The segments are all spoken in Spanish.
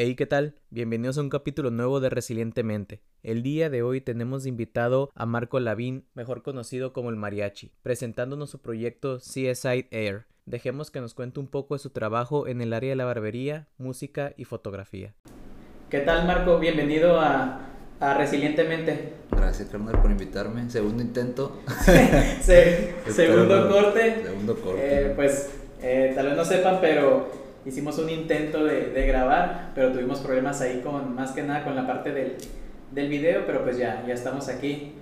Hey, ¿qué tal? Bienvenidos a un capítulo nuevo de Resilientemente. El día de hoy tenemos invitado a Marco Lavín, mejor conocido como el Mariachi, presentándonos su proyecto CSI Air. Dejemos que nos cuente un poco de su trabajo en el área de la barbería, música y fotografía. ¿Qué tal, Marco? Bienvenido a, Resilientemente. Gracias, carnal, por invitarme. Segundo intento. segundo corte. Segundo corte. Eh, pues eh, tal vez no sepan, pero hicimos un intento de, de, grabar, pero tuvimos problemas ahí con, más que nada con la parte del, del video, pero pues ya, ya estamos aquí.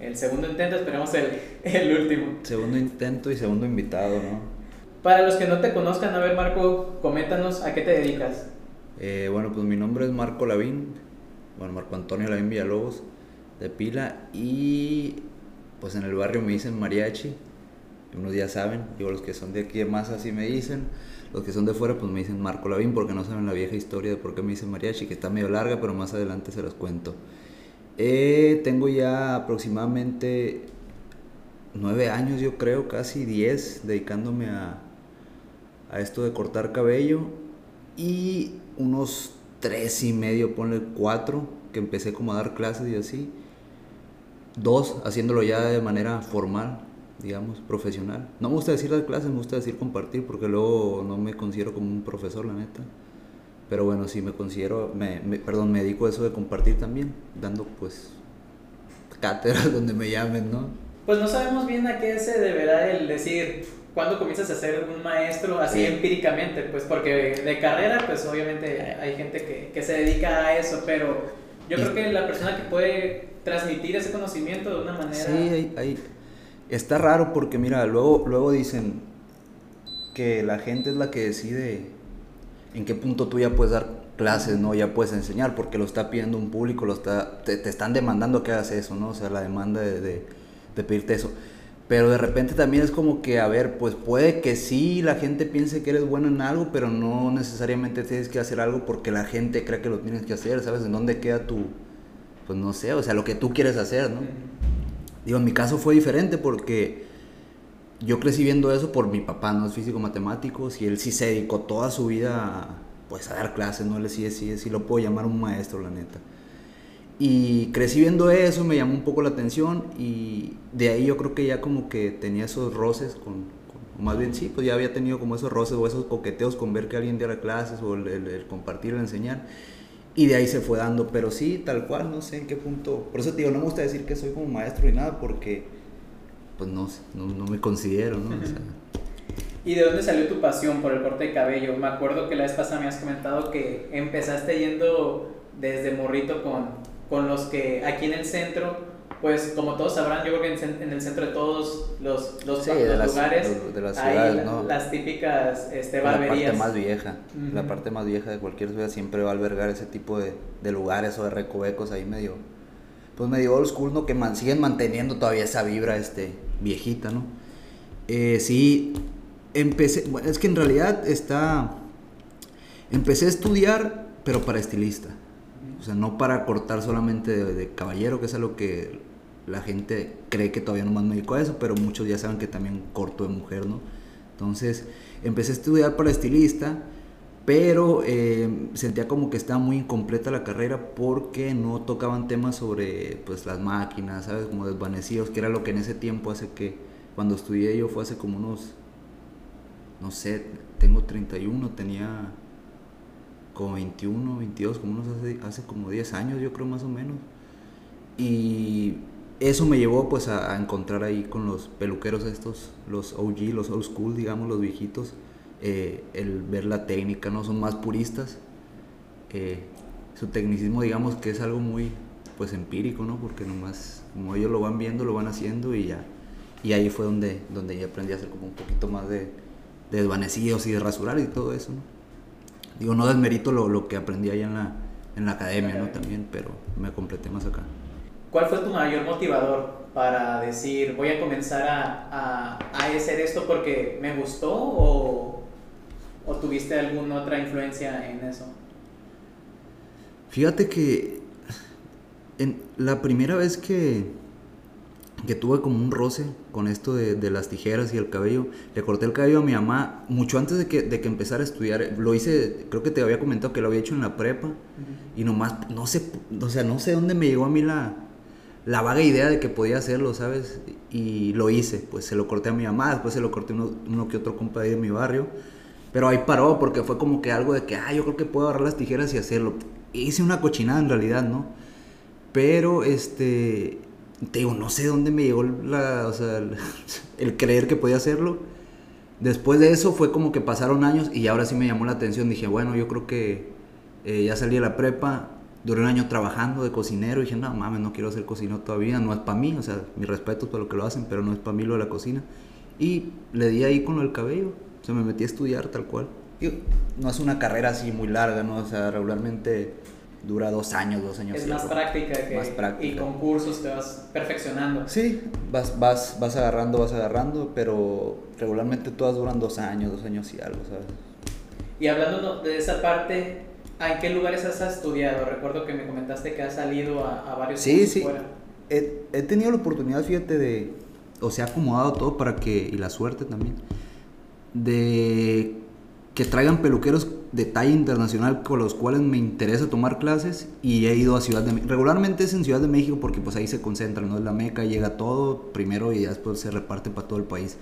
El segundo intento, esperemos el, el último. Segundo intento y segundo invitado, ¿no? Para los que no te conozcan, a ver Marco, coméntanos a qué te dedicas. Eh, bueno, pues mi nombre es Marco Lavín, bueno, Marco Antonio Lavín Villalobos, de Pila, y pues en el barrio me dicen mariachi, unos ya saben, digo los que son de aquí de más así me dicen, los que son de fuera pues me dicen Marco Lavín porque no saben la vieja historia de por qué me dicen mariachi, que está medio larga, pero más adelante se los cuento. Eh, tengo ya aproximadamente nueve años, yo creo, casi diez, dedicándome a, a esto de cortar cabello y unos tres y medio, ponle cuatro, que empecé como a dar clases y así. Dos, haciéndolo ya de manera formal, digamos, profesional. No me gusta decir dar clases, me gusta decir compartir, porque luego no me considero como un profesor, la neta. Pero bueno, sí me considero, me, perdón, me dedico a eso de compartir también, dando pues cátedras donde me llamen, ¿no? Pues no sabemos bien a qué se deberá el decir cuándo comienzas a ser un maestro así empíricamente, pues porque de carrera, pues obviamente hay gente que, que se dedica a eso, pero yo creo que la persona que puede transmitir ese conocimiento de una manera... Sí, hay, hay, está raro porque mira, luego, luego dicen que la gente es la que decide en qué punto tú ya puedes dar clases, ¿no? Ya puedes enseñar porque lo está pidiendo un público, lo está, te, te están demandando que hagas eso, ¿no? O sea, la demanda de, de, de pedirte eso. Pero de repente también es como que, a ver, pues puede que sí la gente piense que eres bueno en algo, pero no necesariamente tienes que hacer algo porque la gente cree que lo tienes que hacer, ¿sabes? ¿En dónde queda tu, pues no sé, o sea, lo que tú quieres hacer, ¿no? Digo, en mi caso fue diferente porque yo crecí viendo eso por mi papá, no es físico matemático, y él sí se dedicó toda su vida pues a dar clases, ¿no? Él sí, sí, sí lo puedo llamar un maestro, la neta. Y crecí viendo eso, me llamó un poco la atención y de ahí yo creo que ya como que tenía esos roces con, más bien sí, pues ya había tenido como esos roces o esos coqueteos con ver que alguien diera clases o el, compartir, el enseñar. Y de ahí se fue dando, pero sí, tal cual, no sé en qué punto. Por eso te digo, no me gusta decir que soy como maestro y nada, porque pues no, no, no me considero, ¿no? ¿Y de dónde salió tu pasión por el corte de cabello? Me acuerdo que la vez pasada me has comentado que empezaste yendo desde morrito con con los que aquí en el centro, pues como todos sabrán, yo creo que en, el centro de todos los, los, lugares, de las ciudades, ¿no? las típicas este, barberías. La parte más vieja, la parte más vieja de cualquier ciudad siempre va a albergar ese tipo de, de lugares o de recovecos ahí medio, pues medio old school, ¿no? Que man, siguen manteniendo todavía esa vibra este, viejita, ¿no? Eh, sí, empecé, bueno, es que en realidad está, empecé a estudiar, pero para estilista. O sea, no para cortar solamente de, caballero, que es algo que la gente cree que todavía no más me dedico a eso, pero muchos ya saben que también corto de mujer, ¿no? Entonces, empecé a estudiar para estilista, pero eh, sentía como que estaba muy incompleta la carrera porque no tocaban temas sobre pues las máquinas, ¿sabes? Como desvanecidos, que era lo que en ese tiempo hace que, cuando estudié yo fue hace como unos, no sé, tengo 31, tenía como 21, 22, como unos hace, hace como 10 años, yo creo más o menos. Y eso me llevó pues a, encontrar ahí con los peluqueros estos, los OG, los old school, digamos, los viejitos, eh, el ver la técnica, ¿no? Son más puristas. Eh, su tecnicismo, digamos, que es algo muy pues empírico, ¿no? Porque nomás, como ellos lo van viendo, lo van haciendo y ya. Y ahí fue donde, donde ya aprendí a hacer como un poquito más de, de desvanecidos y de rasurar y todo eso, ¿no? Digo, no desmerito lo, lo que aprendí allá en la, en la academia, ¿no? También, pero me completé más acá. ¿Cuál fue tu mayor motivador para decir, voy a comenzar a, a, a hacer esto porque me gustó o, o tuviste alguna otra influencia en eso? Fíjate que en la primera vez que, que tuve como un roce con esto de, las tijeras y el cabello. Le corté el cabello a mi mamá mucho antes de que, de que empezara a estudiar. Lo hice, creo que te había comentado que lo había hecho en la prepa. Y nomás, no sé, o sea, no sé dónde me llegó a mí la, la vaga idea de que podía hacerlo, ¿sabes? Y lo hice, pues se lo corté a mi mamá, después se lo corté a uno, que otro compa de mi barrio. Pero ahí paró porque fue como que algo de que, ah, yo creo que puedo agarrar las tijeras y hacerlo. Hice una cochinada en realidad, ¿no? Pero, este, te digo, no sé dónde me llegó la, o sea, el, creer que podía hacerlo. Después de eso fue como que pasaron años y ahora sí me llamó la atención. Dije, bueno, yo creo que eh, ya salí de la prepa, duré un año trabajando de cocinero y dije, no mames, no quiero ser cocinero todavía, no es para mí, o sea, mi respeto por lo que lo hacen, pero no es para mí lo de la cocina. Y le di ahí con lo del cabello, o sea, me metí a estudiar tal cual. no es una carrera así muy larga, ¿no? O sea, regularmente dura dos años, dos años. Es más práctica que más práctica. y con cursos te vas perfeccionando. Sí, vas, vas, vas agarrando, vas agarrando, pero regularmente todas duran dos años, dos años y algo, ¿sabes? Y hablando de esa parte, ¿en qué lugares has estudiado? Recuerdo que me comentaste que has salido a, a varios Sí, sí. He, he, tenido la oportunidad, fíjate, de, o sea, acomodado todo para que, y la suerte también, de que traigan peluqueros de talla internacional con los cuales me interesa tomar clases y he ido a Ciudad de México. Regularmente es en Ciudad de México porque pues ahí se concentra, ¿no? Es la meca, llega todo primero y después se reparte para todo el país.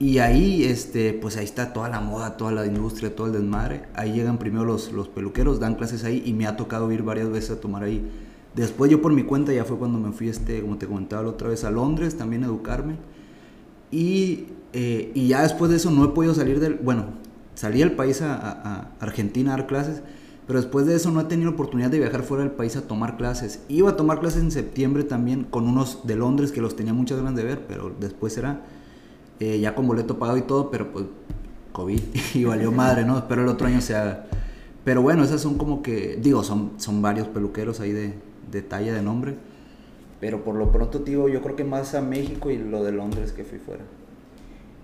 Y ahí, este, pues ahí está toda la moda, toda la industria, todo el desmadre. Ahí llegan primero los, los peluqueros, dan clases ahí y me ha tocado ir varias veces a tomar ahí. Después yo por mi cuenta ya fue cuando me fui, este, como te comentaba la otra vez, a Londres también a educarme. Y, eh, y ya después de eso no he podido salir del... Bueno, salí al país a, Argentina a dar clases, pero después de eso no he tenido oportunidad de viajar fuera del país a tomar clases. Iba a tomar clases en septiembre también con unos de Londres que los tenía muchas ganas de ver, pero después era eh, ya con boleto pagado y todo, pero pues COVID y valió madre, ¿no? Espero el otro año se haga. Pero bueno, esas son como que, digo, son, son varios peluqueros ahí de, de talla, de nombre. Pero por lo pronto, tío, yo creo que más a México y lo de Londres que fui fuera.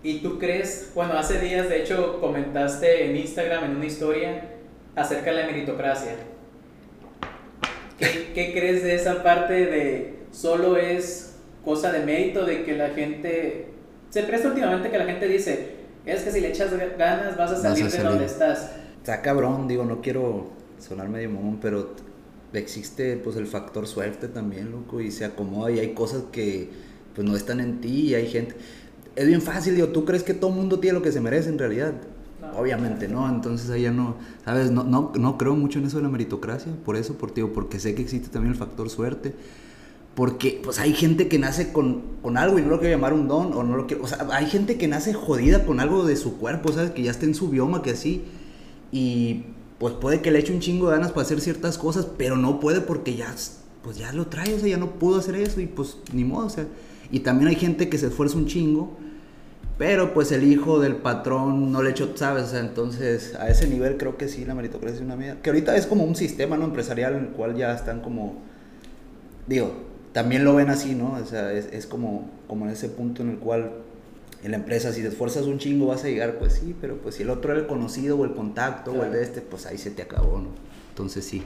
¿Y tú crees, bueno, hace días de hecho comentaste en Instagram en una historia acerca de la meritocracia? ¿Qué, ¿Qué, crees de esa parte de solo es cosa de mérito, de que la gente... Se presta últimamente que la gente dice, es que si le echas ganas vas a salir, de donde estás. Está cabrón, digo, no quiero sonar medio momón, pero existe pues el factor suerte también, loco, y se acomoda y hay cosas que pues no están en ti y hay gente es bien fácil, digo, ¿tú crees que todo mundo tiene lo que se merece en realidad? Obviamente no, entonces ya no, ¿sabes? No, no, no creo mucho en eso de la meritocracia, por eso, por, tío, porque sé que existe también el factor suerte, porque pues hay gente que nace con, con, algo y no lo quiero llamar un don, o no lo quiero, o sea, hay gente que nace jodida con algo de su cuerpo, ¿sabes? Que ya está en su bioma, que así, y pues puede que le eche un chingo de ganas para hacer ciertas cosas, pero no puede porque ya, pues ya lo trae, o sea, ya no pudo hacer eso y pues ni modo, o sea, y también hay gente que se esfuerza un chingo, pero pues el hijo del patrón no le echó, ¿sabes? entonces a ese nivel creo que sí, la meritocracia es una medida. Que ahorita es como un sistema ¿no? empresarial en el cual ya están como, digo, también lo ven así, ¿no? O sea, es, es como, como en ese punto en el cual en la empresa, si te esfuerzas un chingo vas a llegar, pues sí, pero pues si el otro era el conocido o el contacto o el de este, pues ahí se te acabó, ¿no? Entonces sí.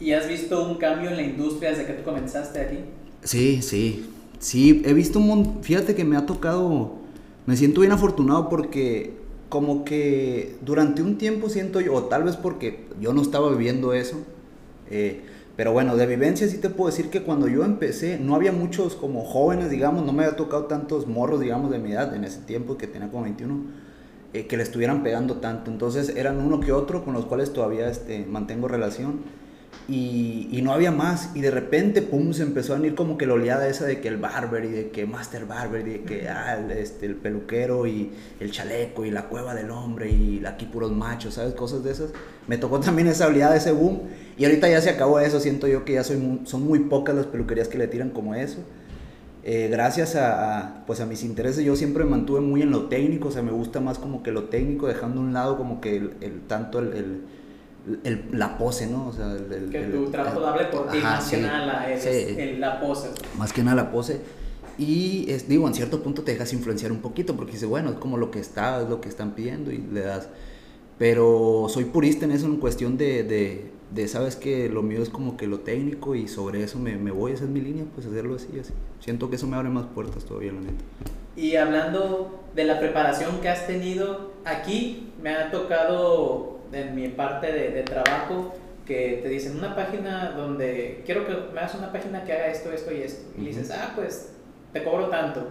¿Y has visto un cambio en la industria desde que tú comenzaste aquí? Sí, sí. Sí, he visto un montón. Fíjate que me ha tocado me siento bien afortunado porque como que durante un tiempo siento yo, o tal vez porque yo no estaba viviendo eso, eh, pero bueno, de vivencia sí te puedo decir que cuando yo empecé no había muchos como jóvenes, digamos, no me había tocado tantos morros, digamos, de mi edad en ese tiempo que tenía como 21, eh, que le estuvieran pegando tanto. Entonces eran uno que otro con los cuales todavía este, mantengo relación y, no había más. Y de repente, pum, se empezó a venir como que la oleada esa de que el barber y de que Master Barber y de que ah, el, este, el peluquero y el chaleco y la cueva del hombre y aquí puros machos, ¿sabes? Cosas de esas. Me tocó también esa oleada, ese boom. Y ahorita ya se acabó eso. Siento yo que ya soy, son muy pocas las peluquerías que le tiran como eso. Eh, gracias a, pues a mis intereses, yo siempre me mantuve muy en lo técnico. O sea, me gusta más como que lo técnico, dejando a un lado como que el, tanto el el, la pose, ¿no? O sea, el, que tu trabajo hable por ti, más que nada la, la pose. Más que nada la pose. Y es, digo, en cierto punto te dejas influenciar un poquito porque dices, bueno, es como lo que está, es lo que están pidiendo y le das. Pero soy purista en eso, en cuestión de, de, de, sabes que lo mío es como que lo técnico y sobre eso me, me voy, esa es mi línea, pues hacerlo así, así. Siento que eso me abre más puertas todavía, la neta. Y hablando de la preparación que has tenido, aquí me ha tocado en mi parte de, de trabajo que te dicen una página donde quiero que me hagas una página que haga esto, esto y esto. Y dices, ah, pues te cobro tanto.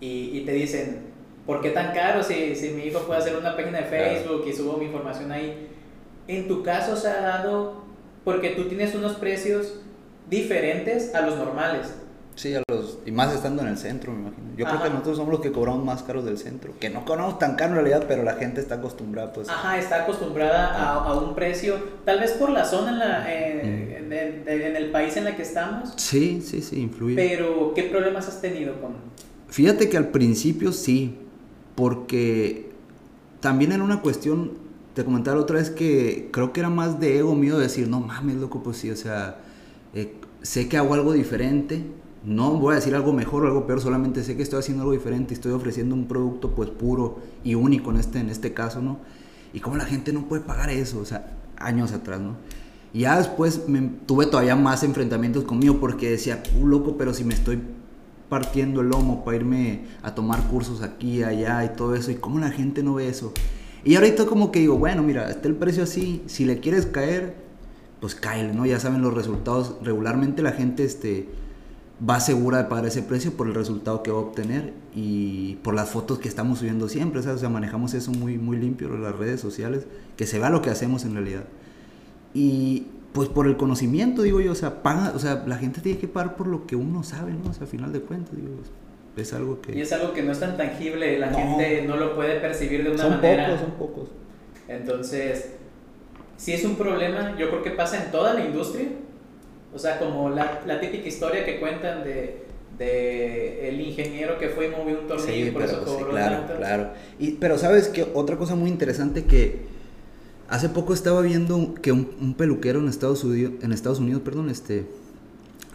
Y, y, te dicen, ¿por qué tan caro si, si mi hijo puede hacer una página de Facebook y subo mi información ahí? En tu caso se ha dado porque tú tienes unos precios diferentes a los normales. Sí, a los, y más estando en el centro, me imagino. Yo creo que nosotros somos los que cobramos más caros del centro. Que no cobramos tan caro en realidad, pero la gente está acostumbrada, pues. Ajá, está acostumbrada a, a, un precio, tal vez por la zona en, la, eh, mm. en, en, el país en la que estamos. Sí, sí, sí, influye. Pero, ¿qué problemas has tenido con...? Fíjate que al principio sí, porque también era una cuestión, te comentaba otra vez que creo que era más de ego mío decir, no mames, loco, pues sí, o sea, eh, sé que hago algo diferente no voy a decir algo mejor o algo peor, solamente sé que estoy haciendo algo diferente, estoy ofreciendo un producto pues puro y único en este, en este caso, ¿no? Y como la gente no puede pagar eso, o sea, años atrás, ¿no? Y ya después me, tuve todavía más enfrentamientos conmigo porque decía, uh, loco, pero si me estoy partiendo el lomo para irme a tomar cursos aquí, allá y todo eso, y cómo la gente no ve eso. Y ahorita como que digo, bueno, mira, está el precio así, si le quieres caer, pues cáele, ¿no? Ya saben los resultados, regularmente la gente, este va segura de pagar ese precio por el resultado que va a obtener y por las fotos que estamos subiendo siempre, o sea, manejamos eso muy, muy limpio las redes sociales, que se vea lo que hacemos en realidad. Y pues por el conocimiento, digo yo, o sea, paga, o sea, la gente tiene que pagar por lo que uno sabe, ¿no? O sea, a final de cuentas, digo, es algo que... Y es algo que no es tan tangible, la gente no lo puede percibir de una manera. Son pocos, son pocos. Entonces, si es un problema, yo creo que pasa en toda la industria, o sea, como la, la típica historia que cuentan de, de el ingeniero que fue y movió un tornillo sí, por eso cobró sí, claro, claro. Y, pero sabes que otra cosa muy interesante que hace poco estaba viendo que un, un, peluquero en Estados Unidos, en Estados Unidos, perdón, este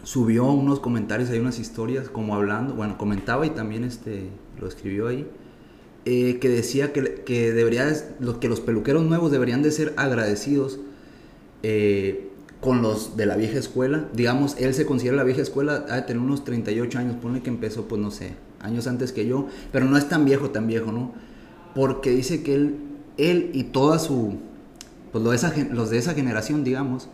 subió unos comentarios ahí unas historias como hablando, bueno, comentaba y también este lo escribió ahí. Eh, que decía que, que debería que los peluqueros nuevos deberían de ser agradecidos eh, con los de la vieja escuela. Digamos, él se considera la vieja escuela, ha de tener unos 38 años, pone que empezó, pues no sé, años antes que yo, pero no es tan viejo, tan viejo, ¿no? Porque dice que él, él y toda su, pues los de, esa, los de esa generación, digamos,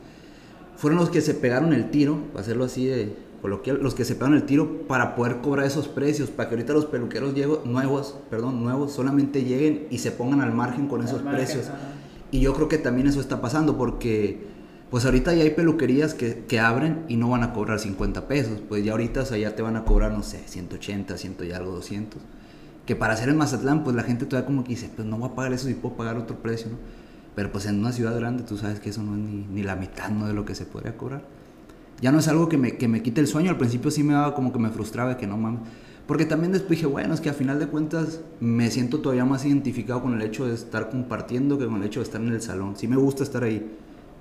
fueron los que se pegaron el tiro, para hacerlo así de coloquial, los que se pegaron el tiro para poder cobrar esos precios, para que ahorita los peluqueros llego, nuevos, perdón, nuevos, solamente lleguen y se pongan al margen con esos margen, precios. Ajá. Y yo creo que también eso está pasando porque pues ahorita ya hay peluquerías que, que, abren y no van a cobrar 50 pesos. Pues ya ahorita o sea, ya te van a cobrar, no sé, 180, 100 y algo, 200. Que para hacer en Mazatlán, pues la gente todavía como que dice, pues no voy a pagar eso si puedo pagar otro precio, ¿no? Pero pues en una ciudad grande tú sabes que eso no es ni, ni la mitad ¿no? de lo que se podría cobrar. Ya no es algo que me, que me quite el sueño. Al principio sí me daba como que me frustraba que no mames. Porque también después dije, bueno, es que a final de cuentas me siento todavía más identificado con el hecho de estar compartiendo que con el hecho de estar en el salón. Sí me gusta estar ahí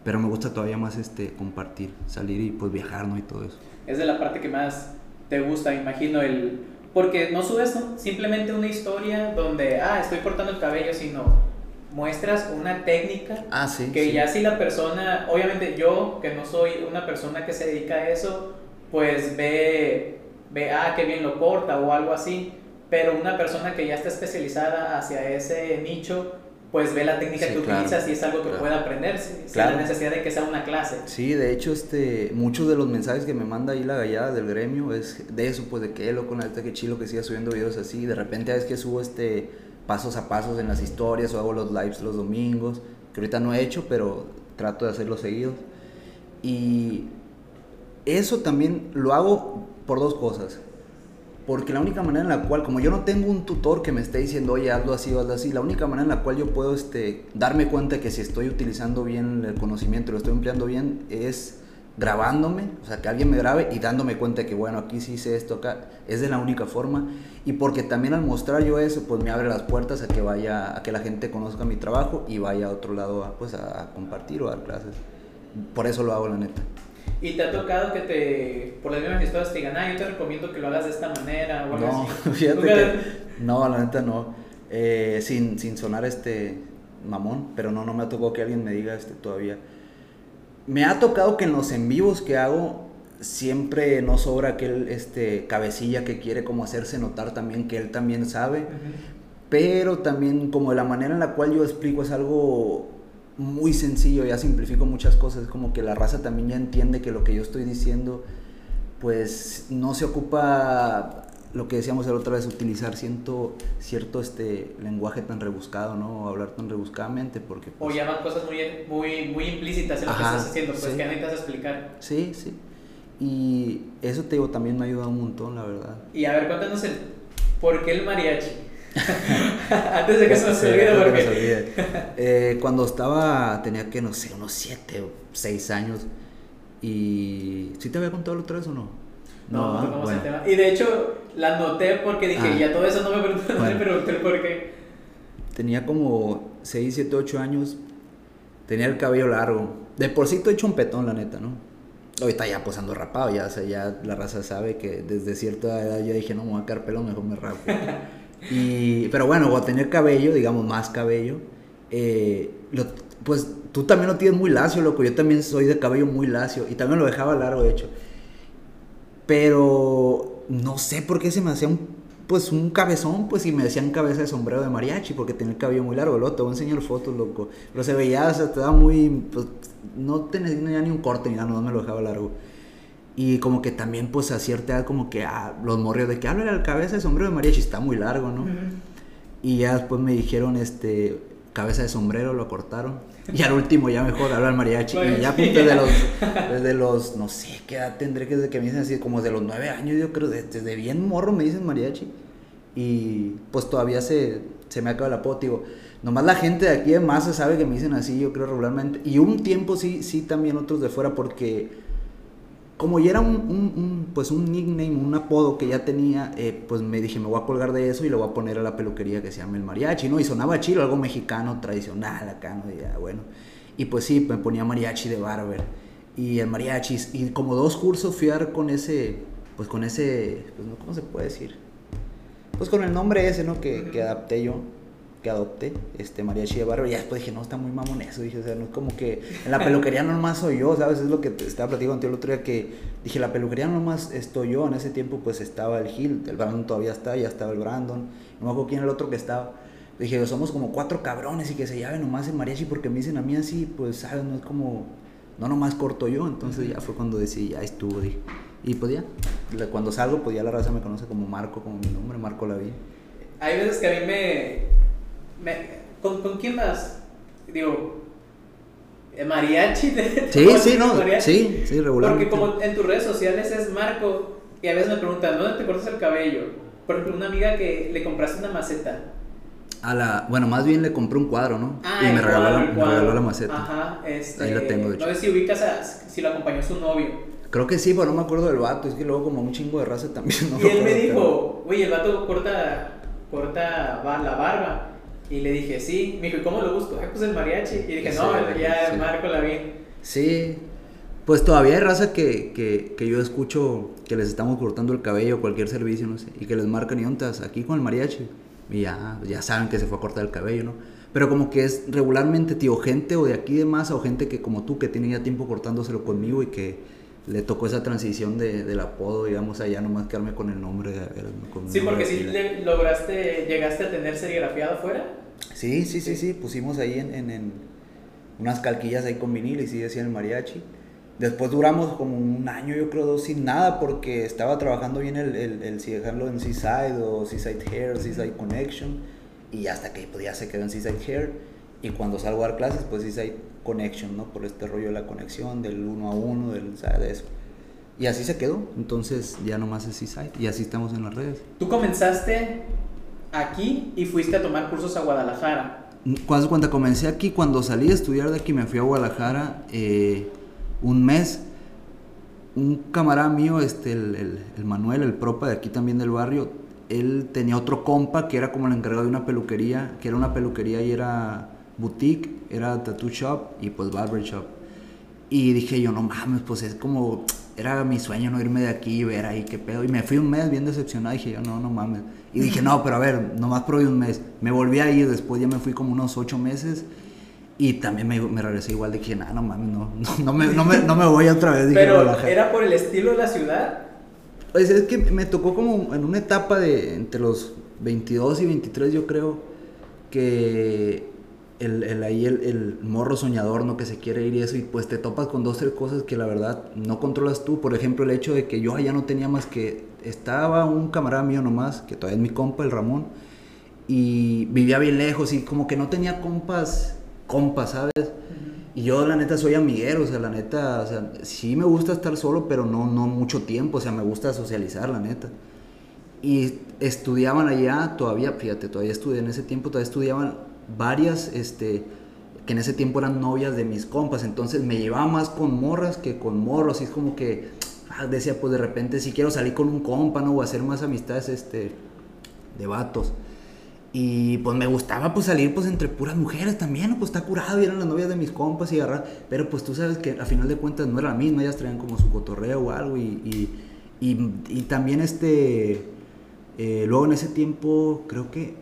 pero me gusta todavía más este compartir, salir y pues viajar, ¿no? Y todo eso. Es de la parte que más te gusta, imagino, el... Porque no subes ¿no? simplemente una historia donde, ah, estoy cortando el cabello, sino muestras una técnica ah, sí, que sí. ya si la persona, obviamente yo, que no soy una persona que se dedica a eso, pues ve, ve, ah, qué bien lo corta o algo así, pero una persona que ya está especializada hacia ese nicho, pues ve la técnica sí, que claro, utilizas y es algo que claro. puede aprender sin claro. la necesidad de que sea una clase. Sí, de hecho, este, muchos de los mensajes que me manda ahí la gallada del gremio es de eso, pues de que loco, neta, que chilo que siga subiendo videos así. De repente a veces que subo este pasos a pasos en las historias o hago los lives los domingos, que ahorita no he hecho, pero trato de hacerlo seguidos. Y eso también lo hago por dos cosas. Porque la única manera en la cual, como yo no tengo un tutor que me esté diciendo, oye, hazlo así o hazlo así, la única manera en la cual yo puedo este, darme cuenta que si estoy utilizando bien el conocimiento, lo estoy empleando bien, es grabándome, o sea, que alguien me grabe y dándome cuenta que, bueno, aquí sí hice esto, acá, es de la única forma. Y porque también al mostrar yo eso, pues me abre las puertas a que vaya, a que la gente conozca mi trabajo y vaya a otro lado a, pues, a compartir o a dar clases. Por eso lo hago, la neta. ¿Y te ha tocado que te, por las mismas historias, te digan, ah, yo te recomiendo que lo hagas de esta manera? O no, así? fíjate que, no, la neta no. Eh, sin, sin sonar este mamón, pero no, no me ha tocado que alguien me diga este todavía. Me ha tocado que en los en vivos que hago siempre no sobra aquel este cabecilla que quiere como hacerse notar también que él también sabe, pero también como de la manera en la cual yo explico es algo muy sencillo, ya simplifico muchas cosas, como que la raza también ya entiende que lo que yo estoy diciendo pues no se ocupa lo que decíamos la otra vez, utilizar cierto, cierto este lenguaje tan rebuscado, ¿no? O hablar tan rebuscadamente, porque... o pues llaman cosas muy, muy, muy implícitas en lo que estás haciendo, pues que necesitas explicar. Sí, sí. Y eso te digo, también me ha ayudado un montón, la verdad. Y a ver, cuéntanos el... ¿Por qué el mariachi? Antes de que se nos olvide, porque... Eh, cuando estaba, tenía que, no sé, unos 7 o 6 años. Y... ¿Sí te había contado la otra vez o no? No, no, no el tema. Y de hecho, la noté porque dije, ah. ya todo eso no me pregunté, bueno. pregunté por qué. Tenía como 6, 7, 8 años. Tenía el cabello largo. De por sí he hecho un petón, la neta, ¿no? Ahorita ya pues ando rapado, ya, o sea, ya la raza sabe que desde cierta edad yo dije, no, me voy a quedar pelo, mejor me rapo. y, pero bueno, cuando tener cabello, digamos, más cabello, eh, pues tú también lo tienes muy lacio, loco. Yo también soy de cabello muy lacio y también lo dejaba largo, de hecho. Pero no sé por qué se me hacía un, pues un cabezón, pues y me decían cabeza de sombrero de mariachi porque tenía el cabello muy largo, loco. Te voy a enseñar fotos, loco. Pero se veía, o sea, te daba muy, pues no tenía ni un corte ni nada, no me lo dejaba largo. Y como que también, pues a cierta edad, como que ah, los morrios de que habla la cabeza de sombrero de mariachi está muy largo, ¿no? Y ya después me dijeron, este, cabeza de sombrero, lo cortaron. Y al último ya mejor hablar mariachi. y ya pues, desde los, desde los, no sé qué edad tendré que desde que me dicen así, como de los nueve años, yo creo, desde bien morro me dicen mariachi. Y pues todavía se, se me acaba el apodo, digo. Nomás la gente de aquí de Masa sabe que me dicen así, yo creo regularmente. Y un tiempo sí, sí también otros de fuera, porque como ya era un, pues un nickname, un apodo que ya tenía, eh, pues me dije, me voy a colgar de eso y le voy a poner a la peluquería que se llama el mariachi, ¿no? Y sonaba chido, algo mexicano, tradicional acá, ¿no? Y ya, bueno. Y pues sí, me ponía mariachi de barber. Y el mariachi, y como dos cursos fui a dar con ese, pues con ese, pues, ¿cómo se puede decir? Pues con el nombre ese, ¿no? Que, que adapté yo que adopté, este mariachi de barrio, y después dije, no, está muy mamón eso, dije, o sea, no es como que en la peluquería no nomás soy yo, ¿sabes? Es lo que te estaba platicando contigo el otro día, que dije, la peluquería no nomás estoy yo, en ese tiempo pues estaba el Gil, el Brandon todavía está, ya estaba el Brandon, no me acuerdo quién era el otro que estaba, dije, somos como cuatro cabrones y que se llave nomás el mariachi porque me dicen a mí así, pues, ¿sabes? No es como, no nomás corto yo, entonces ya fue cuando decidí, ya estuvo, dije. Y pues ya, cuando salgo, pues ya la raza me conoce como Marco, como mi nombre, Marco Lavín. Hay veces que a mí me, ¿con, ¿con, quién más? Digo, mariachi. De, sí, sí, no, sí, sí, regularmente. Porque como en tus redes sociales es Marco, y a veces me preguntan, ¿dónde te cortas el cabello? Por ejemplo, una amiga que le compraste una maceta. A la, bueno, más bien le compré un cuadro, ¿no? Ah, y me, regaló la, me regaló la maceta. Ajá, este, Ahí la tengo, de hecho. No sé si ubicas a, si lo acompañó su novio. Creo que sí, pero no me acuerdo del vato. Es que luego, como un chingo de raza también. No y él me dijo, oye, el vato corta, corta la barba. Y le dije, sí. Me dijo, ¿y cómo lo busco? Ah, pues el mariachi. Y dije, no, ya Marco la vi. Sí. Pues todavía hay raza que, que, que, yo escucho que les estamos cortando el cabello, cualquier servicio, no sé, y que les marcan y ontas aquí con el mariachi. Y ya, ya saben que se fue a cortar el cabello, ¿no? Pero como que es regularmente, tío, gente o de aquí de más o gente que como tú, que tiene ya tiempo cortándoselo conmigo y que le tocó esa transición de, del apodo, digamos, allá nomás quedarme con el nombre. Con sí, porque si lograste, llegaste a tener serigrafiado afuera. Sí, sí, sí, sí, pusimos ahí en, en, unas calquillas ahí con vinil y sí decían el mariachi. Después duramos como un año, yo creo, dos sin nada, porque estaba trabajando bien el, el, el si dejarlo en Seaside o Seaside Hair, Seaside Connection, y hasta que podía se quedó en Seaside Hair. Y cuando salgo a dar clases, pues Seaside connection, ¿no? Por este rollo de la conexión, del uno a uno, del, ¿sabes? De eso. Y así se quedó. Entonces ya nomás es Seaside y así estamos en las redes. Tú comenzaste aquí y fuiste a tomar cursos a Guadalajara. Cuando, cuando comencé aquí, cuando salí a estudiar de aquí, me fui a Guadalajara eh, un mes. Un camarada mío, este, el, el, el, Manuel, el propa de aquí también del barrio, él tenía otro compa que era como el encargado de una peluquería, que era una peluquería y era boutique, era tattoo shop y pues barber shop. Y dije yo, no mames, pues es como, era mi sueño no irme de aquí y ver ahí qué pedo. Y me fui un mes bien decepcionado, dije yo, no, no mames. Y dije, no, pero a ver, nomás probé un mes. Me volví a ir, después ya me fui como unos ocho meses Y también me, me regresé igual que, nada, no mames, no, no, me, no, me, no me voy otra vez. Dije, Pero. ¿era por el estilo de la ciudad? Pues es que me tocó como en una etapa de entre los 22 y 23, yo creo, que el, el ahí el, el morro soñador, ¿no? Que se quiere ir y eso, y pues te topas con dos, tres cosas que la verdad no controlas tú. Por ejemplo, el hecho de que yo allá no tenía más que. Estaba un camarada mío nomás, que todavía es mi compa, el Ramón, y vivía bien lejos, y como que no tenía compas, compas, ¿sabes? Y yo la neta soy amiguero, o sea, la neta, o sea, sí me gusta estar solo, pero no, no mucho tiempo, o sea, me gusta socializar, la neta. Y estudiaban allá, todavía, fíjate, todavía estudié en ese tiempo, todavía estudiaban varias, este, que en ese tiempo eran novias de mis compas, entonces me llevaba más con morras que con morros, es como que, ah, decía, pues de repente si quiero salir con un compa, ¿no? O hacer más amistades, este, de vatos. Y pues me gustaba pues salir pues entre puras mujeres también, ¿no? pues está curado, y eran las novias de mis compas y agarrar, pero pues tú sabes que a final de cuentas no era la misma, ellas traían como su cotorreo o algo y, y también este, eh, luego en ese tiempo creo que,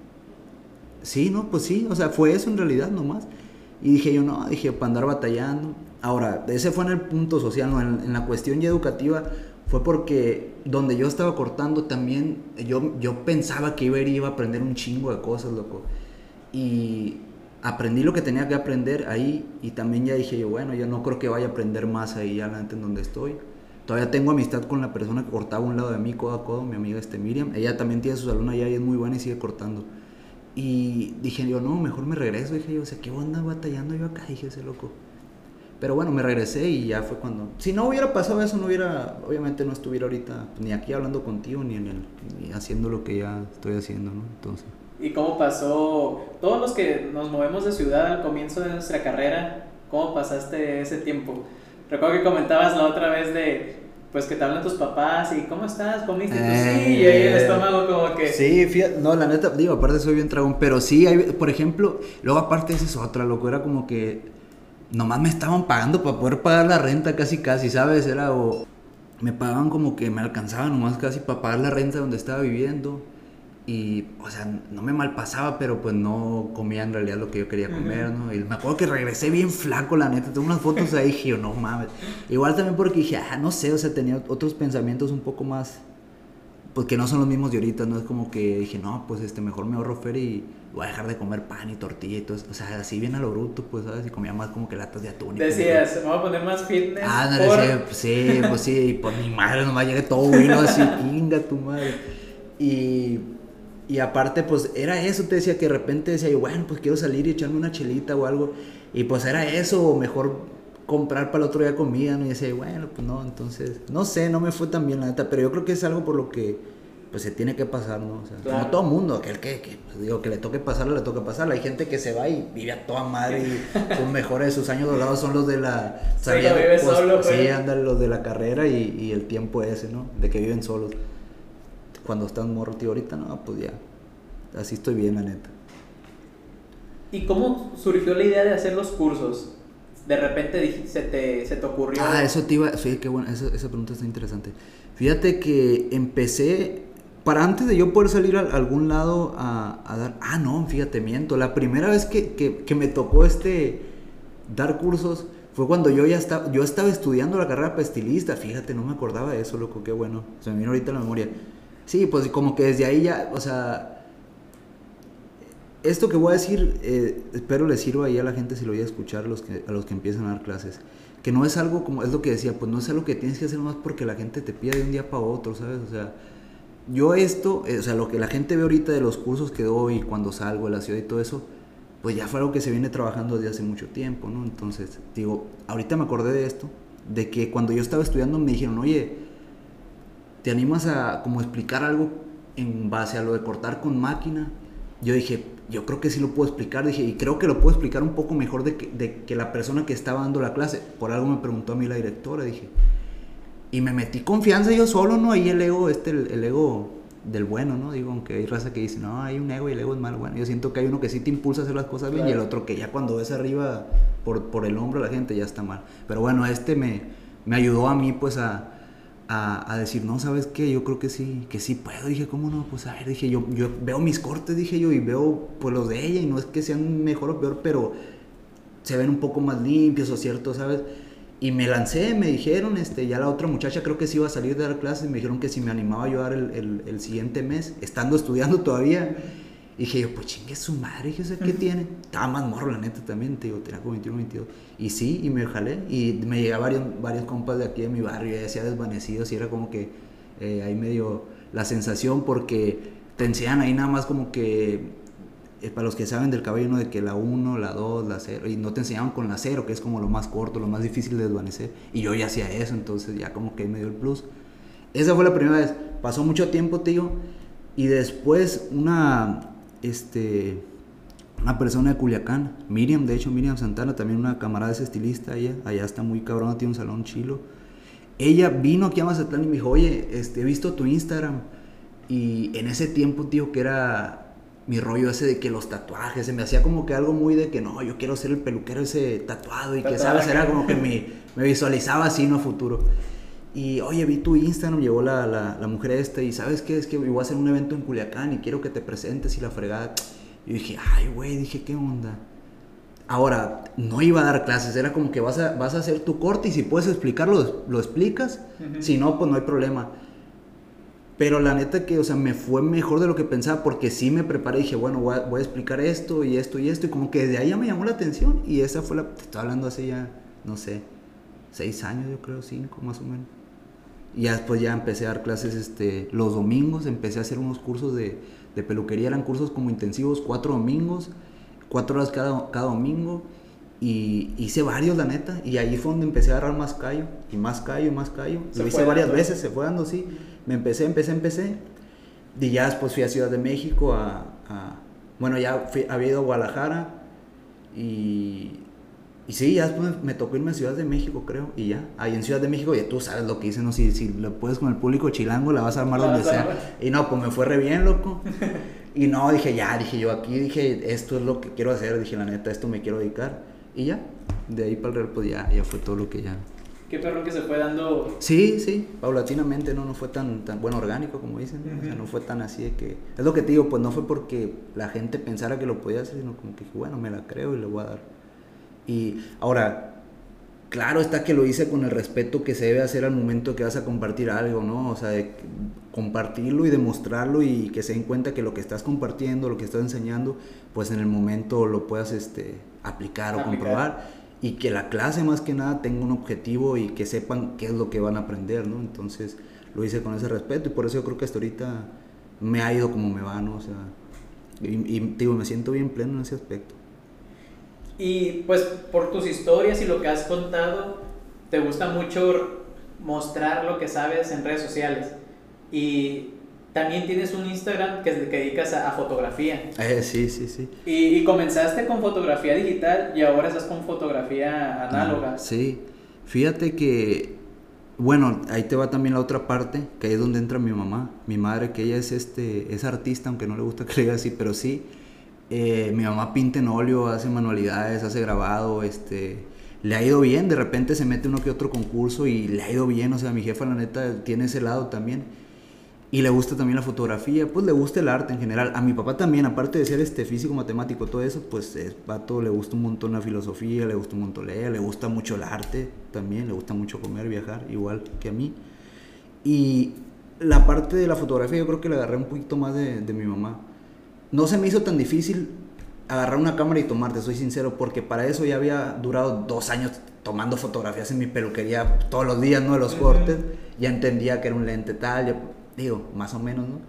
sí, ¿no? Pues sí, o sea, fue eso en realidad nomás. Y dije yo, no, dije, para andar batallando. Ahora, ese fue en el punto social, ¿no? En, en la cuestión ya educativa, fue porque donde yo estaba cortando también, yo, yo pensaba que iba a ir iba a aprender un chingo de cosas, loco. Y aprendí lo que tenía que aprender ahí y también ya dije yo, bueno, yo no creo que vaya a aprender más ahí adelante en donde estoy. Todavía tengo amistad con la persona que cortaba un lado de mí, codo a codo, mi amiga este Miriam. Ella también tiene su salón allá y es muy buena y sigue cortando. Y dije yo, no, mejor me regreso. Dije yo, o sea, ¿qué onda batallando yo acá? Dije ese loco. Pero bueno, me regresé y ya fue cuando... Si no hubiera pasado eso, no hubiera... Obviamente no estuviera ahorita ni aquí hablando contigo, ni, en el, ni haciendo lo que ya estoy haciendo, ¿no? Entonces... ¿Y cómo pasó? Todos los que nos movemos de ciudad al comienzo de nuestra carrera, ¿cómo pasaste ese tiempo? Recuerdo que comentabas la otra vez de, pues que te hablan tus papás y ¿cómo estás? ¿Comiste? Tú, sí, y ahí el estómago como que... Sí, fíjate, no, la neta, digo, aparte soy bien dragón, pero sí, hay, por ejemplo, luego aparte esa es otra, loco, era como que nomás me estaban pagando para poder pagar la renta casi casi, ¿sabes? Era o me pagaban como que me alcanzaba nomás casi para pagar la renta donde estaba viviendo y, o sea, no me malpasaba, pero pues no comía en realidad lo que yo quería comer, ¿no? Y me acuerdo que regresé bien flaco, la neta, tengo unas fotos ahí y dije, yo, no mames. Igual también porque dije, ah, no sé, o sea, tenía otros pensamientos un poco más, pues que no son los mismos de ahorita, ¿no? Es como que dije, no, pues este, mejor me ahorro fer y voy a dejar de comer pan y tortilla y todo eso. O sea, así bien a lo bruto, pues, ¿sabes? Y comía más como que latas de atún. y Decías, me voy a poner más fitness. Ah, no, por- decía, pues, sí, pues sí, y por mi madre nomás llegué todo vino así, pinga tu madre. Y, y aparte, pues era eso, te decía que de repente decía yo, bueno, pues quiero salir y echarme una chelita o algo. Y pues era eso, o mejor comprar para el otro día comida, ¿no? Y decía, bueno, pues no, entonces, no sé, no me fue tan bien la neta, pero yo creo que es algo por lo que pues se tiene que pasar, ¿no? O sea, Claro. como todo mundo, aquel que, que pues, digo, que le toque pasarlo, le toque pasarlo. Hay gente que se va y vive a toda madre y sus mejores, sus años dorados son los de la... Sí, lo vive solo, Sí, güey. ándale, los de la carrera y, y el tiempo ese, ¿no? De que viven solos. Cuando estás morro, tío, ahorita, no, pues ya. Así estoy bien, la neta. ¿Y cómo surgió la idea de hacer los cursos? De repente se te, se te ocurrió. Ah, eso te iba. Sí, qué bueno. Esa, esa pregunta está interesante. Fíjate que empecé. Para antes de yo poder salir a algún lado a, a dar. Ah, no, fíjate, miento. La primera vez que, que, que me tocó este. Dar cursos fue cuando yo ya estaba. Yo estaba estudiando la carrera para estilista. Fíjate, no me acordaba de eso, loco. Qué bueno. Se me vino ahorita a la memoria. Sí, pues como que desde ahí ya. O sea. Esto que voy a decir, eh, espero les sirva ahí a la gente si lo voy a escuchar a los, que, empiezan a dar clases. Que no es algo como, es lo que decía, pues no es algo que tienes que hacer más porque la gente te pide de un día para otro, ¿sabes? O sea, yo esto, eh, o sea, lo que la gente ve ahorita de los cursos que doy cuando salgo de la ciudad y todo eso, pues ya fue algo que se viene trabajando desde hace mucho tiempo, ¿no? Entonces, digo, ahorita me acordé de esto, de que cuando yo estaba estudiando me dijeron, oye, ¿te animas a como explicar algo en base a lo de cortar con máquina? Yo dije, yo creo que sí lo puedo explicar, dije, y creo que lo puedo explicar un poco mejor de que, de que la persona que estaba dando la clase. Por algo me preguntó a mí la directora, dije. Y me metí confianza yo solo, ¿no? Ahí el ego, este, el, el ego del bueno, ¿no? Digo, aunque hay raza que dice, no, hay un ego y el ego es malo. Bueno, yo siento que hay uno que sí te impulsa a hacer las cosas bien y el Claro. otro que ya cuando ves arriba por, por el hombro a la gente ya está mal. Pero bueno, este me, me ayudó a mí pues a, a, a decir, no, ¿sabes qué? Yo creo que sí, que sí puedo. Dije, ¿cómo no? Pues a ver, dije, yo, yo veo mis cortes, dije yo, y veo pues los de ella y no es que sean mejor o peor, pero se ven un poco más limpios o cierto, ¿sabes? Y me lancé, me dijeron, este, ya la otra muchacha creo que sí iba a salir de dar clases, me dijeron que si me animaba a ayudar el, el, el siguiente mes, estando estudiando todavía. Y dije yo, pues chingue su madre, dije, ¿qué tiene? Estaba más morro, la neta, también, te digo, tenía como 21, 22. Y sí, y me jalé, y me llegaban varios, varios compas de aquí de mi barrio, ya decía desvanecidos, y era como que eh, ahí medio la sensación, porque te enseñan ahí nada más como que eh, para los que saben del cabello, ¿no? de que la 1, la 2, la 0, y no te enseñaban con la 0, que es como lo más corto, lo más difícil de desvanecer, y yo ya hacía eso, entonces ya como que me dio el plus. Esa fue la primera vez, pasó mucho tiempo, tío, y después una, este, una persona de Culiacán, Miriam, de hecho Miriam Santana, también una camarada de estilista, ella, allá está muy cabrona, tiene un salón chilo. Ella vino aquí a Mazatlán y me dijo, oye, este, he visto tu Instagram, y en ese tiempo, tío, que era mi rollo ese de que los tatuajes, se me hacía como que algo muy de que no, yo quiero ser el peluquero ese tatuado y que, ¿sabes? Era como que me, me visualizaba así, ¿no? Futuro. Y, oye, vi tu Instagram, llegó la, la, la, mujer esta y, ¿sabes qué? Es que voy a hacer un evento en Culiacán y quiero que te presentes y la fregada. Y dije, ay, güey, dije, ¿qué onda? Ahora, no iba a dar clases, era como que vas a, vas a hacer tu corte y si puedes explicarlo, lo explicas. Si no, pues no hay problema. Pero la neta que, o sea, me fue mejor de lo que pensaba porque sí me preparé y dije, bueno, voy a, explicar esto y esto y esto. Y como que desde ahí ya me llamó la atención. Y esa fue la, te estoy hablando hace ya, no sé, seis años yo creo, cinco más o menos. Y ya después ya empecé a dar clases este, los domingos, empecé a hacer unos cursos de, de peluquería, eran cursos como intensivos, cuatro domingos, cuatro horas cada, cada domingo. Y hice varios, la neta. Y ahí fue donde empecé a agarrar más callo, y más callo, y más callo. Lo hice varias veces, se fue dando, sí me empecé, empecé, empecé. Y ya después fui a Ciudad de México a... bueno, ya fui, había ido a Guadalajara y... Y sí, ya después me tocó irme a Ciudad de México, creo, y ya. Ahí en Ciudad de México, ya tú sabes lo que dicen, ¿no? Si, si lo puedes con el público chilango, la vas a armar donde sea. Y no, pues me fue re bien, loco. y no, dije, ya, dije yo aquí, dije, esto es lo que quiero hacer, dije, la neta, esto me quiero dedicar. Y ya, de ahí para el real, pues ya, ya fue todo lo que ya, qué perro que se fue dando. Sí, sí, paulatinamente, no, no fue tan, tan bueno orgánico como dicen, o sea, no fue tan así de que. Es lo que te digo, pues no fue porque la gente pensara que lo podía hacer, sino como que bueno, me la creo y le voy a dar. Y ahora, claro está que lo hice con el respeto que se debe hacer al momento que vas a compartir algo, ¿no? O sea, de compartirlo y demostrarlo y que se den cuenta que lo que estás compartiendo, lo que estás enseñando, pues en el momento lo puedas este, aplicar, aplicar. o comprobar y que la clase más que nada tenga un objetivo y que sepan qué es lo que van a aprender, ¿no? Entonces lo hice con ese respeto y por eso yo creo que hasta ahorita me ha ido como me va, ¿no? O sea, y, digo, me siento bien pleno en ese aspecto. Y pues por tus historias y lo que has contado, te gusta mucho mostrar lo que sabes en redes sociales. Y también tienes un Instagram que, que dedicas a, fotografía. Eh, sí, sí, sí. Y, comenzaste con fotografía digital y ahora estás con fotografía análoga. sí, fíjate que, bueno, ahí te va también la otra parte, que ahí es donde entra mi mamá. Mi madre, que ella es, este, es artista, aunque no le gusta que le diga así, pero sí. Eh, mi mamá pinta en óleo, hace manualidades, hace grabado, este le ha ido bien, de repente se mete uno que otro concurso y le ha ido bien, o sea, mi jefa la neta tiene ese lado también y le gusta también la fotografía, pues le gusta el arte en general. A mi papá también, aparte de ser este físico, matemático, todo eso, pues es vato, le gusta un montón la filosofía, le gusta un montón leer, le gusta mucho el arte también, le gusta mucho comer, viajar, igual que a mí. Y la parte de la fotografía yo creo que le agarré un poquito más de, de mi mamá. No se me hizo tan difícil agarrar una cámara y tomarte, soy sincero, porque para eso ya había durado dos años tomando fotografías en mi peluquería todos los días, ¿no? De los cortes. Ya entendía que era un lente tal, ya digo, más o menos, ¿no?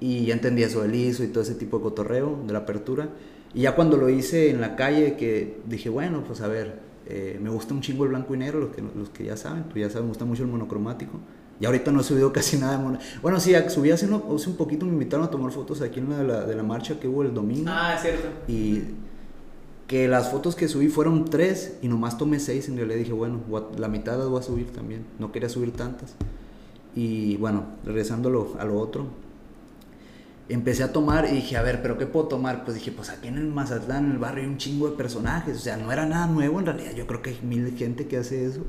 Y ya entendía eso del ISO y todo ese tipo de cotorreo, de la apertura. Y ya cuando lo hice en la calle, que dije, bueno, pues a ver, eh, me gusta un chingo el blanco y negro, los que, los que ya saben, tú ya sabes, me gusta mucho el monocromático. Y ahorita no he subido casi nada de. Bueno, sí, subí hace, un poquito, me invitaron a tomar fotos aquí en la de, la de la marcha que hubo el domingo. Ah, es cierto. Y que las fotos que subí fueron tres y nomás tomé seis. En realidad dije, bueno, la mitad las voy a subir también. No quería subir tantas. Y bueno, regresando a lo, otro, empecé a tomar y dije, a ver, ¿pero qué puedo tomar? Pues dije, pues aquí en el Mazatlán, en el barrio, hay un chingo de personajes. O sea, no era nada nuevo en realidad. Yo creo que hay mil gente que hace eso.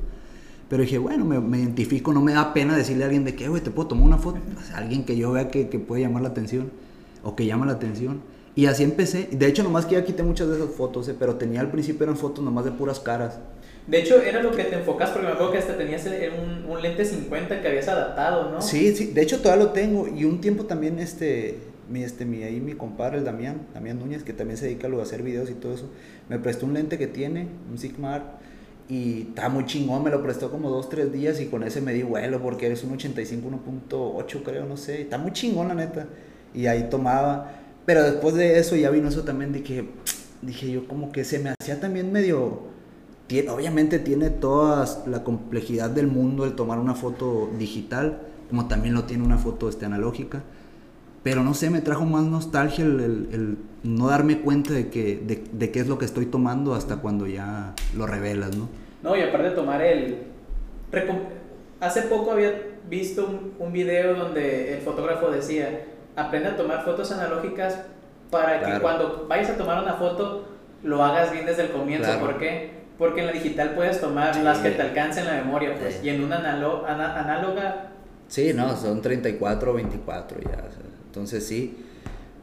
Pero dije, bueno, me, identifico, no me da pena decirle a alguien de que, güey, te puedo tomar una foto. O sea, alguien que yo vea que, que, puede llamar la atención o que llama la atención. Y así empecé. De hecho, nomás que ya quité muchas de esas fotos, eh, pero tenía al principio eran fotos nomás de puras caras. De hecho, era lo que te enfocas porque me acuerdo que hasta tenías un, un, lente 50 que habías adaptado, ¿no? Sí, sí, de hecho todavía lo tengo y un tiempo también este mi este mi ahí mi compadre el Damián, Damián Núñez, que también se dedica a, lo de hacer videos y todo eso, me prestó un lente que tiene, un Sigma y está muy chingón, me lo prestó como dos, tres días y con ese me di vuelo porque eres un 85 1.8 creo, no sé, está muy chingón la neta. Y ahí tomaba, pero después de eso ya vino eso también de que dije yo como que se me hacía también medio obviamente tiene toda la complejidad del mundo el tomar una foto digital, como también lo tiene una foto este, analógica. Pero no sé, me trajo más nostalgia el, no darme cuenta de, que, de, qué es lo que estoy tomando hasta cuando ya lo revelas, ¿no? No, y aparte de tomar el... Hace poco había visto un, un video donde el fotógrafo decía, aprende a tomar fotos analógicas para que cuando vayas a tomar una foto lo hagas bien desde el comienzo. ¿Por qué? Porque en la digital puedes tomar las que te alcancen la memoria, pues. Y en una análoga. Sí, no, son 34 o 24 ya. entonces sí.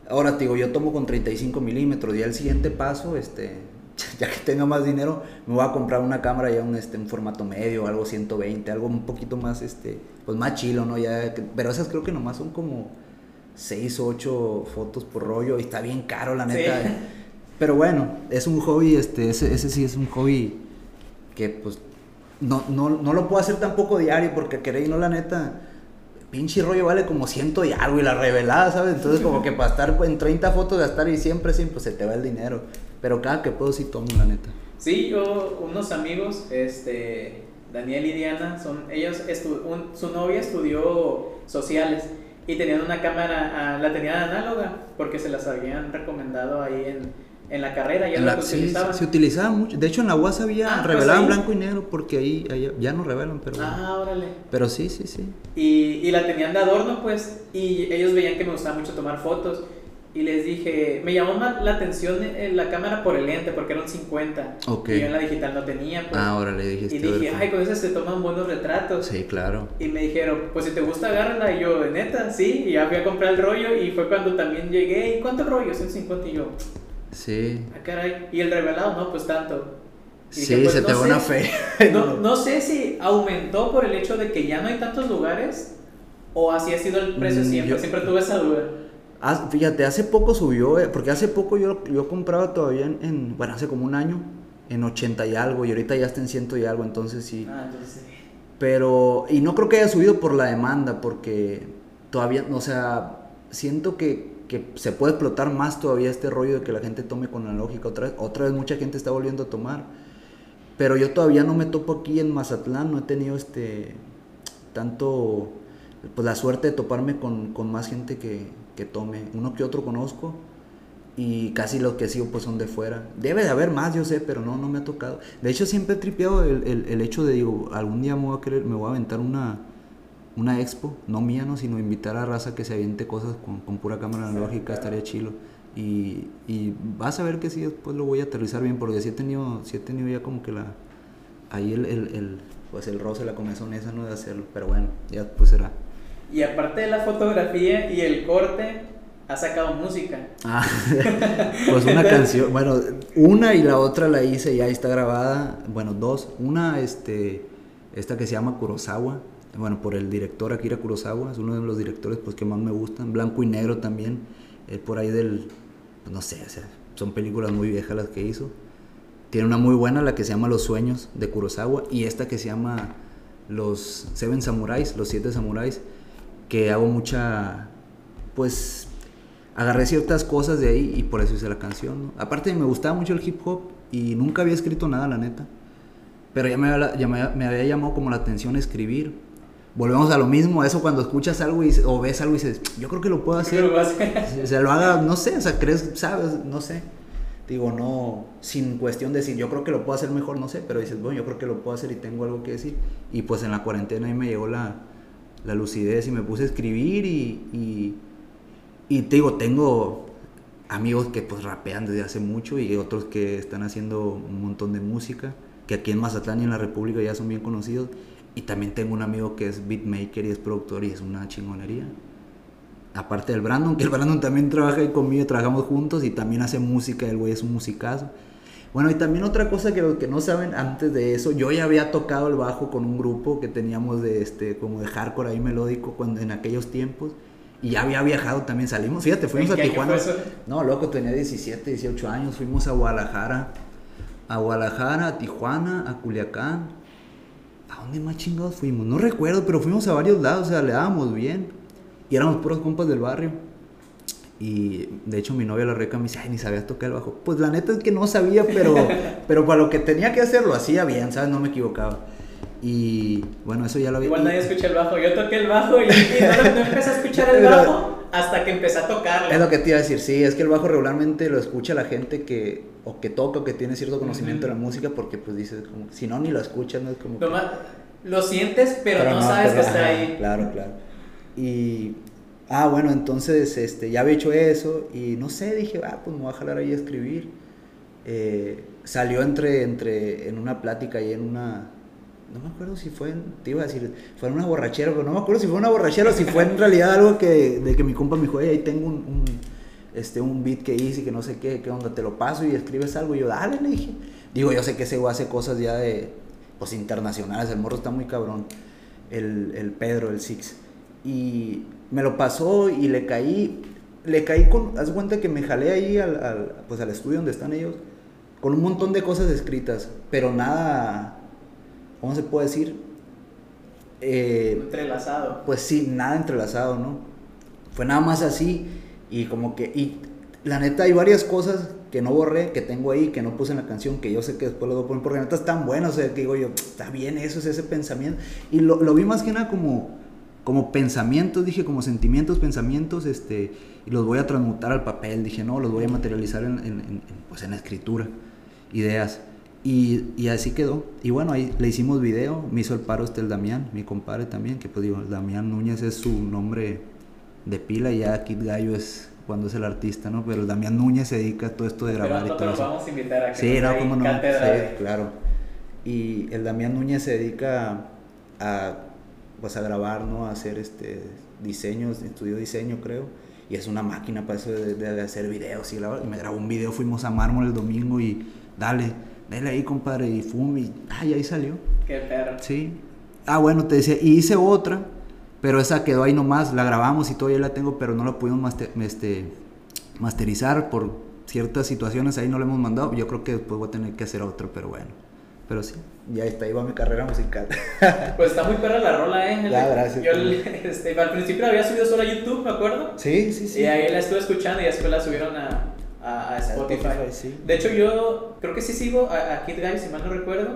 Ahora te digo, yo tomo con 35 milímetros. Y el siguiente paso, este, ya que tenga más dinero, me voy a comprar una cámara ya un, este, en formato medio, algo 120, algo un poquito más, este, pues más chilo, ¿no? Ya, pero esas creo que nomás son como 6 o 8 fotos por rollo y está bien caro, la neta. Pero bueno, es un hobby, este, ese, ese sí es un hobby que pues no, no, no lo puedo hacer tampoco diario porque queréis, no la neta, pinche rollo vale como ciento y algo y la revelada, ¿sabes? Entonces como que para estar en 30 fotos de estar y siempre, siempre pues, se te va el dinero. Pero cada que puedo sí tomo, la neta. Sí, yo, unos amigos, este, Daniel y Diana, son, ellos, su novia estudió sociales y tenían una cámara, ah, la tenían análoga porque se las habían recomendado ahí en en la carrera ya no se utilizaba. Se utilizaba mucho. De hecho, en la UAS había ah, pues revelaban blanco y negro porque ahí, ya no revelan, pero. Ah, órale. Pero sí, sí, sí. Y, y, la tenían de adorno, pues. Y ellos veían que me gustaba mucho tomar fotos. Y les dije, me llamó más la atención la cámara por el lente, porque era un 50. Ok. Y yo en la digital no tenía. Pues. Ah, órale, dijiste. Y dije, ay, con eso se toman buenos retratos. Sí, claro. Y me dijeron, pues si te gusta, agárrala. Y yo, de neta, sí. Y ya fui a comprar el rollo. Y fue cuando también llegué. ¿Y cuántos rollos? En 50. Y yo, Sí. Ah, caray. Y el revelado, no, pues tanto. sí, pues, se te va una fe. no, no sé si aumentó por el hecho de que ya no hay tantos lugares o así ha sido el precio mm, siempre. siempre tuve esa duda. Ah, fíjate, hace poco subió, eh, porque hace poco yo, yo compraba todavía en, bueno, hace como un año, en 80 y algo, y ahorita ya está en 100 y algo, entonces sí. Ah, entonces sí. Pero, y no creo que haya subido por la demanda, porque todavía, o sea, siento que que se puede explotar más todavía este rollo de que la gente tome con la lógica. Otra vez, otra vez mucha gente está volviendo a tomar. Pero yo todavía no me topo aquí en Mazatlán, no he tenido este tanto pues la suerte de toparme con, con más gente que, que, tome. Uno que otro conozco y casi los que sigo pues son de fuera. Debe de haber más, yo sé, pero no, no me ha tocado. De hecho siempre he tripeado el, el, el hecho de, digo, algún día me voy a, querer, me voy a aventar una, una expo, no mía, no, sino invitar a raza que se aviente cosas con, con pura cámara analógica, estaría chilo. Y, y, vas a ver que sí, después lo voy a aterrizar bien, porque sí he tenido, sí he tenido ya como que la, ahí el, el, el pues el roce, la comezón esa, no de hacerlo, pero bueno, ya pues será. Y aparte de la fotografía y el corte, ha sacado música. Ah, pues una canción, bueno, una y la otra la hice, ya está grabada, bueno, dos, una, este, esta que se llama Kurosawa, bueno, por el director Akira Kurosawa, es uno de los directores pues, que más me gustan, blanco y negro también, eh, por ahí del, pues, no sé, son películas muy viejas las que hizo. Tiene una muy buena, la que se llama Los Sueños de Kurosawa, y esta que se llama Los Seven Samuráis, Los Siete Samuráis, que hago mucha, pues, agarré ciertas cosas de ahí y por eso hice la canción. Aparte me gustaba mucho el hip hop y nunca había escrito nada, la neta. Pero ya me ya me había llamado como la atención escribir volvemos a lo mismo, eso cuando escuchas algo y, o ves algo y dices, yo creo que lo puedo hacer. o sea, lo haga, no sé, o sea, crees, sabes, no sé. Digo, no, sin cuestión de decir, yo creo que lo puedo hacer mejor, no sé, pero dices, bueno, yo creo que lo puedo hacer y tengo algo que decir. Y pues en la cuarentena ahí me llegó la, la lucidez y me puse a escribir y, y, y te digo, tengo amigos que pues rapean desde hace mucho y otros que están haciendo un montón de música, que aquí en Mazatlán y en la República ya son bien conocidos y también tengo un amigo que es beatmaker y es productor y es una chingonería. aparte del Brandon, que el Brandon también trabaja ahí conmigo, trabajamos juntos y también hace música, el güey es un musicazo. Bueno, y también otra cosa que los que no saben antes de eso, yo ya había tocado el bajo con un grupo que teníamos de este como de hardcore ahí melódico cuando en aquellos tiempos y ya había viajado también, salimos, fíjate, fuimos a Tijuana. No, loco, tenía 17, 18 años, fuimos a Guadalajara, a Guadalajara, a Tijuana, a Culiacán. ¿A dónde más chingados fuimos? No recuerdo, pero fuimos a varios lados, o sea, le dábamos bien. Y éramos puros compas del barrio. Y de hecho mi novia la reca me dice, ay, ni sabías tocar el bajo. Pues la neta es que no sabía, pero, pero para lo que tenía que hacer lo hacía bien, ¿sabes? No me equivocaba. Y bueno, eso ya lo había... Igual nadie escucha el bajo. Yo toqué el bajo y, no, empecé a escuchar el bajo hasta que empecé a tocarlo. Es lo que te iba a decir, sí, es que el bajo regularmente lo escucha la gente que o que toca o que tiene cierto conocimiento de la música porque pues dices, como, si no, ni lo escuchas, no es como... Lo sientes, pero, no, sabes que está ahí. Claro, claro. Y Ah, bueno, entonces este, ya había hecho eso y no sé, dije, ah, pues me voy a jalar ahí a escribir. Eh, salió entre, entre, en una plática y en una, no me acuerdo si fue, en, te iba a decir, fue en una borrachera, pero no me acuerdo si fue una borrachera o si fue en realidad algo que, de que mi compa me dijo, ahí tengo un, este, un beat que hice que no sé qué, qué onda, te lo paso y escribes algo. Y yo, dale, le dije. Digo, yo sé que ese güey hace cosas ya de, pues internacionales, el morro está muy cabrón, el, el Pedro, el Six. Y me lo pasó y le caí, le caí con, haz cuenta que me jalé ahí al, pues al estudio donde están ellos, con un montón de cosas escritas, pero nada, ¿cómo se puede decir? Eh, entrelazado. Pues sí, nada entrelazado, ¿no? Fue nada más así y como que, y la neta hay varias cosas que no borré, que tengo ahí, que no puse en la canción, que yo sé que después lo voy a poner, porque la neta están buenas, o sea, que digo yo, está bien, eso es ese pensamiento. Y lo, lo vi más que nada como como pensamientos, dije, como sentimientos, pensamientos, este, y los voy a transmutar al papel, dije, no, los voy a materializar en, en, pues en escritura, ideas. Y, y, así quedó. Y bueno, ahí le hicimos video, me hizo el paro este el Damián, mi compadre también, que pues digo, Damián Núñez es su nombre de pila y ya Kid Gallo es cuando es el artista, ¿no? Pero el Damián Núñez se dedica a todo esto de grabar y todo eso. vamos a invitar a que Sí, no, cómo no. Sí, claro. Y el Damián Núñez se dedica a vas a grabar, ¿no? A hacer este, diseños, estudio diseño creo, y es una máquina para eso de, hacer videos y, y me grabó un video, fuimos a Mármol el domingo y dale, dale ahí compadre, y fum, y ay, ahí salió. Qué perro. Sí. Ah, bueno, te decía, y hice otra, pero esa quedó ahí nomás, la grabamos y todavía la tengo, pero no la pudimos este, masterizar por ciertas situaciones, ahí no la hemos mandado, yo creo que después voy a tener que hacer otra, pero bueno. Pero sí, ya está, iba mi carrera musical. pues está muy perra la rola, ¿eh? Ya, gracias. Yo este, al principio la había subido solo a YouTube, ¿me acuerdo? Sí, sí, sí. Y ahí la estuve escuchando y después la subieron a, a, Spotify. sí. De hecho, yo creo que sí sigo a, a Kid Guy, si mal no recuerdo.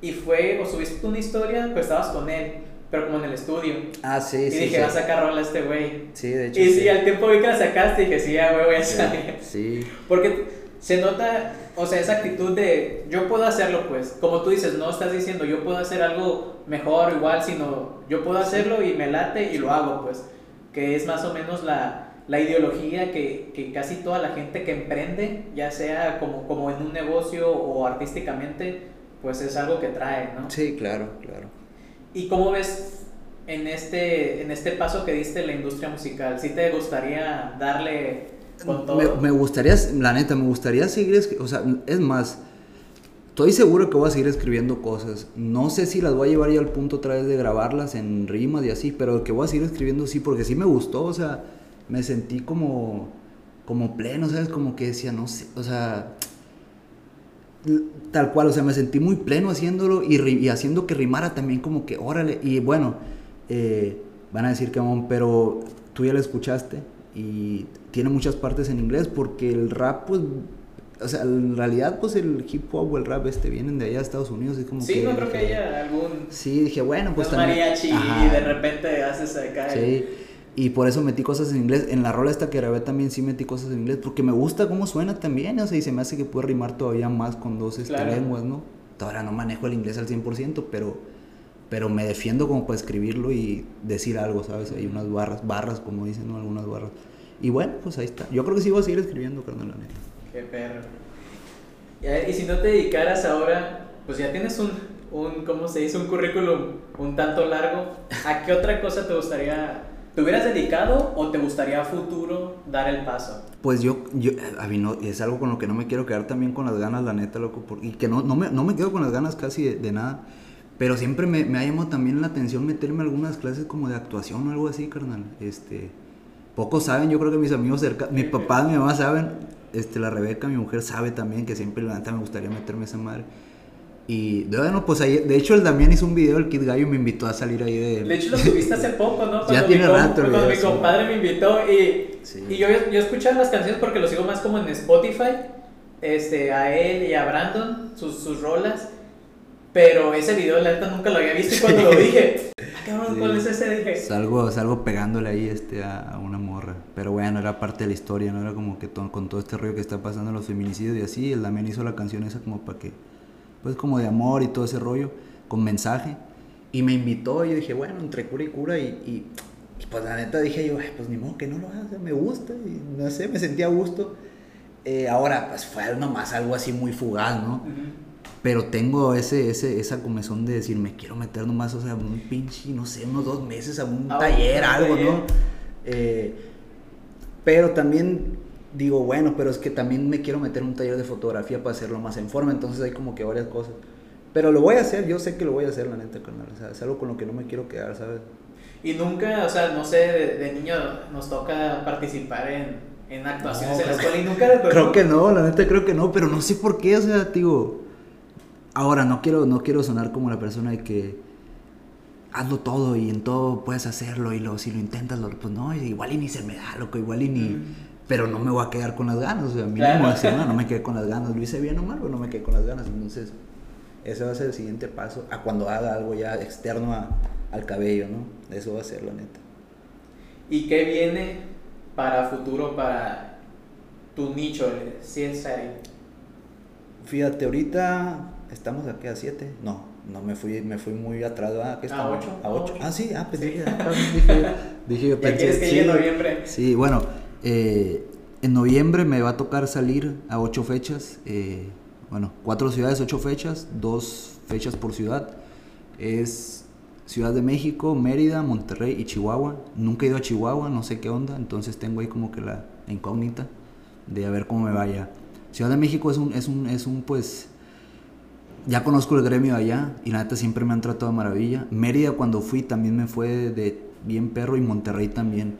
Y fue, o subiste una historia, pues estabas con él, pero como en el estudio. Ah, sí, sí. Y dije, va a sacar rola este güey. Sí, de hecho. Y sí, al tiempo vi que la sacaste y dije, sí, ya, güey, voy a salir. Sí. Porque se nota, o sea, esa actitud de yo puedo hacerlo, pues, como tú dices, no estás diciendo yo puedo hacer algo mejor, igual, sino yo puedo hacerlo y me late y lo hago, pues, que es más o menos la, la ideología que, que, casi toda la gente que emprende, ya sea como, como en un negocio o artísticamente, pues es algo que trae, ¿no? Sí, claro, claro. ¿Y cómo ves en este, en este paso que diste la industria musical? ¿Sí te gustaría darle me, gustaría, la neta, me gustaría seguir, o sea, es más, estoy seguro que voy a seguir escribiendo cosas. No sé si las voy a llevar ya al punto otra vez de grabarlas en rimas y así, pero que voy a seguir escribiendo sí, porque sí me gustó, o sea, me sentí como, como pleno, ¿sabes? Como que decía, no sé, o sea, tal cual, o sea, me sentí muy pleno haciéndolo y, y haciendo que rimara también como que, órale, y bueno, eh, van a decir que, pero tú ya lo escuchaste y tiene muchas partes en inglés porque el rap, pues, o sea, en realidad, pues el hip hop o el rap este vienen de allá de Estados Unidos. Es como sí, no creo que haya algún. Sí, dije, bueno, pues también. mariachi y de repente haces acá. Sí. Y por eso metí cosas en inglés. En la rola esta que grabé también sí metí cosas en inglés. Porque me gusta cómo suena también. O sea, y se me hace que puede rimar todavía más con dos este, lenguas, ¿no? Todavía no manejo el inglés al 100%, pero, pero me defiendo como para escribirlo y decir algo, ¿sabes? Hay unas barras, barras como dicen, ¿no? Algunas barras. Y bueno, pues ahí está. Yo creo que sí voy a seguir escribiendo, carnal, la neta. Qué perro. Y si no te dedicaras ahora, pues ya tienes un, un, ¿cómo se dice? Un currículum un tanto largo. ¿A qué otra cosa te gustaría ¿Te hubieras dedicado o te gustaría a futuro dar el paso? Pues yo, yo a mí no, es algo con lo que no me quiero quedar también con las ganas, la neta, loco. y que no, no, me, no me quedo con las ganas casi de, nada. Pero siempre me, ha llamado también la atención meterme algunas clases como de actuación o algo así, carnal. Este, pocos saben, yo creo que mis amigos cerca, mi papá, mi mamá saben, este, la Rebeca, mi mujer, sabe también que siempre la neta me gustaría meterme esa madre. Y bueno, pues ahí, de hecho el Damián hizo un video, el Kid Gallo me invitó a salir ahí de... De hecho lo subiste hace poco, ¿no? Cuando ya tiene mi, rato. Cuando mi compadre me invitó y, y yo, yo escuchaba las canciones porque lo sigo más como en Spotify, este, a él y a Brandon, sus, sus rolas. Pero ese video, la neta, nunca lo había visto y cuando lo dije, ah, cabrón, ¿cuál es ese? Dije. Salgo, salgo pegándole ahí este, a, una morra. Pero bueno, era parte de la historia, ¿no? Era como que con todo este rollo que está pasando los feminicidios y así, el Damián hizo la canción esa como para que pues como de amor y todo ese rollo, con mensaje. Y me invitó y yo dije, bueno, entre cura y cura y, y, pues la neta dije yo, pues ni modo que no lo haga, me gusta y no sé, me sentía a gusto. Eh, ahora, pues fue nomás algo así muy fugaz, ¿no? Pero tengo ese, ese, esa comezón de decir, me quiero meter nomás, o sea, un pinche, no sé, unos dos meses a un ah, taller, algo, ¿no? Eh, pero también digo, bueno, pero es que también me quiero meter un taller de fotografía para hacerlo más en forma, entonces hay como que varias cosas. Pero lo voy a hacer, yo sé que lo voy a hacer, la neta, carnal. O sea, es algo con lo que no me quiero quedar, ¿sabes? Y nunca, o sea, no sé, de, niño nos toca participar en, en actuaciones en la escuela y nunca... Creo que no, la neta creo que no, pero no sé por qué, o sea, digo... Ahora, no quiero, no quiero sonar como la persona de que hazlo todo y en todo puedes hacerlo y lo, si lo intentas, lo, pues no, igual y ni se me da, loco, igual y ni pero no me voy a quedar con las ganas, o sea, mínimo decir, no, no me quedé con las ganas, lo hice bien o mal, pero no me quedé con las ganas, entonces ese va a ser el siguiente paso a cuando haga algo ya externo al cabello, ¿no? Eso va a ser la neta. ¿Y qué viene para futuro para tu nicho, CSI? Fíjate, ahorita estamos aquí a 7, no, no me fui, me fui muy atrás, ¿A qué ¿A 8? A 8. Ah, sí, ah, pensé sí. dije, dije, yo pensé, quieres que sí, llegue noviembre? Sí, bueno, eh, en noviembre me va a tocar salir a ocho fechas. Eh, bueno, cuatro ciudades, ocho fechas, dos fechas por ciudad. Es Ciudad de México, Mérida, Monterrey y Chihuahua. Nunca he ido a Chihuahua, no sé qué onda, entonces tengo ahí como que la incógnita de a ver cómo me vaya. Ciudad de México es un, es un, es un pues, ya conozco el gremio allá y la neta siempre me han tratado de maravilla. Mérida cuando fui también me fue de bien perro y Monterrey también.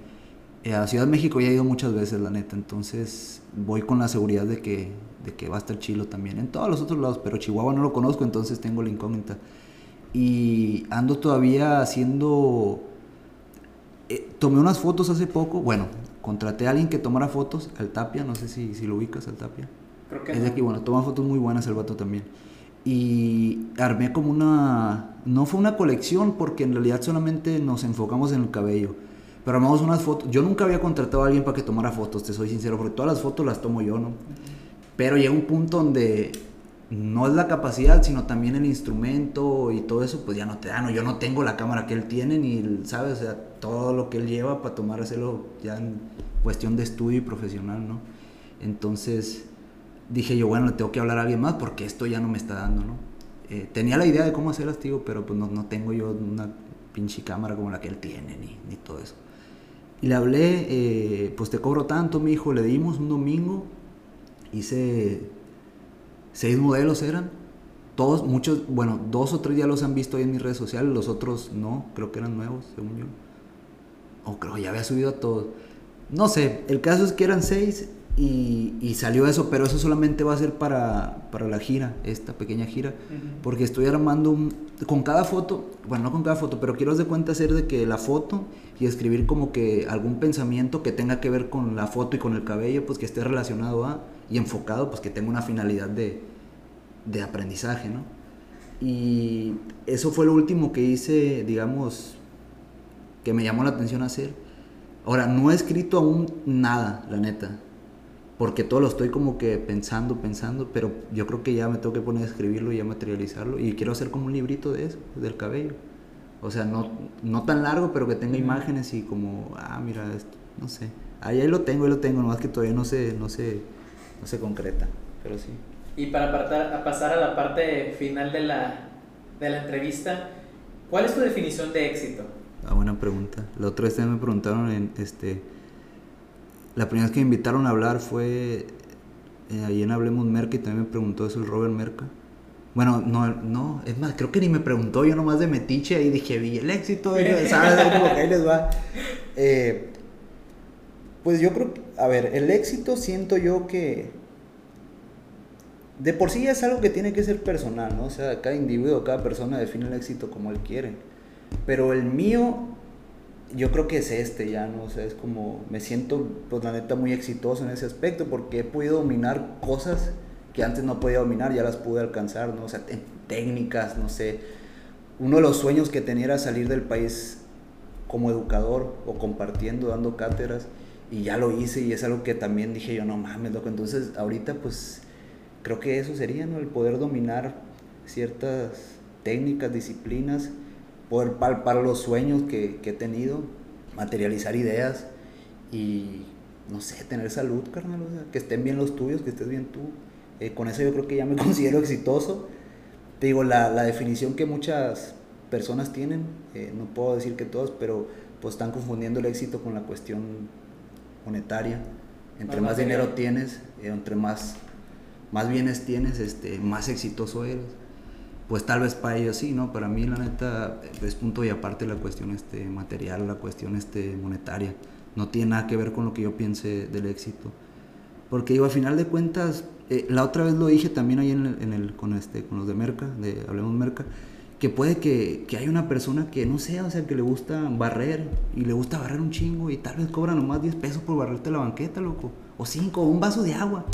Eh, a Ciudad de México ya he ido muchas veces, la neta, entonces voy con la seguridad de que, de que va a estar chilo también. En todos los otros lados, pero Chihuahua no lo conozco, entonces tengo la incógnita. Y ando todavía haciendo... Eh, tomé unas fotos hace poco, bueno, contraté a alguien que tomara fotos, al Tapia, no sé si, si lo ubicas al Tapia. Creo que es de aquí, bueno, toma fotos muy buenas el vato también. Y armé como una... No fue una colección porque en realidad solamente nos enfocamos en el cabello pero armamos unas fotos. Yo nunca había contratado a alguien para que tomara fotos, te soy sincero, porque todas las fotos las tomo yo, ¿no? Pero llega un punto donde no es la capacidad, sino también el instrumento y todo eso, pues ya no te da, no, yo no tengo la cámara que él tiene, ni, ¿sabes? O sea, todo lo que él lleva para tomárselo ya en cuestión de estudio y profesional, ¿no? Entonces dije yo, bueno, le tengo que hablar a alguien más porque esto ya no me está dando, ¿no? Eh, tenía la idea de cómo hacerlas, tío, pero pues no, no tengo yo una pinche cámara como la que él tiene, ni, ni todo eso. Y le hablé, eh, pues te cobro tanto, mi hijo. Le dimos un domingo, hice seis modelos eran. Todos, muchos, bueno, dos o tres ya los han visto ahí en mis redes sociales, los otros no, creo que eran nuevos, según yo. O creo ya había subido a todos. No sé, el caso es que eran seis y, salió eso, pero eso solamente va a ser para, para la gira, esta pequeña gira, porque estoy armando un, con cada foto, bueno, no con cada foto, pero quiero de cuenta hacer de que la foto y escribir como que algún pensamiento que tenga que ver con la foto y con el cabello, pues que esté relacionado a y enfocado, pues que tenga una finalidad de, de aprendizaje, ¿no? Y eso fue lo último que hice, digamos, que me llamó la atención hacer. Ahora, no he escrito aún nada, la neta porque todo lo estoy como que pensando, pensando, pero yo creo que ya me tengo que poner a escribirlo y a materializarlo y quiero hacer como un librito de eso, del cabello. O sea, no, no tan largo, pero que tenga imágenes y como, ah, mira, esto, no sé. Ahí, ahí lo tengo, ahí lo tengo, nomás que todavía no se, no se, no se concreta, pero sí. Y para a pasar a la parte final de la, de la entrevista, ¿cuál es tu definición de éxito? Ah, buena pregunta. La otra vez me preguntaron en este. La primera vez que me invitaron a hablar fue eh, en Hablemos Merca y también me preguntó eso el Robert Merca. Bueno, no, no, es más, creo que ni me preguntó, yo nomás de metiche ahí dije, vi el éxito, ¿sabes? Como que ahí les va. Eh, pues yo creo a ver, el éxito siento yo que de por sí es algo que tiene que ser personal, ¿no? O sea, cada individuo, cada persona define el éxito como él quiere. Pero el mío, yo creo que es este ya, ¿no? O sea, es como, me siento, pues la neta, muy exitoso en ese aspecto porque he podido dominar cosas que antes no podía dominar, ya las pude alcanzar, ¿no? O sea, técnicas, no sé. Uno de los sueños que tenía era salir del país como educador o compartiendo, dando cátedras, y ya lo hice y es algo que también dije yo, no mames, loco. Entonces, ahorita, pues, creo que eso sería, ¿no? El poder dominar ciertas técnicas, disciplinas, poder palpar los sueños que, que he tenido, materializar ideas y, no sé, tener salud, carnal, o sea, que estén bien los tuyos, que estés bien tú. Eh, con eso yo creo que ya me considero exitoso. Te digo, la, la definición que muchas personas tienen, eh, no puedo decir que todos, pero pues están confundiendo el éxito con la cuestión monetaria. Entre más dinero tienes, eh, entre más más bienes tienes, este, más exitoso eres. Pues tal vez para ellos sí, ¿no? Para mí la neta es punto y aparte la cuestión este, material, la cuestión este, monetaria. No tiene nada que ver con lo que yo piense del éxito. Porque digo, al final de cuentas, eh, la otra vez lo dije también ahí en el, con, este, con los de Merca, de Hablemos Merca, que puede que, que hay una persona que no sé, o sea, que le gusta barrer y le gusta barrer un chingo y tal vez cobra nomás 10 pesos por barrerte la banqueta, loco. O 5, o un vaso de agua.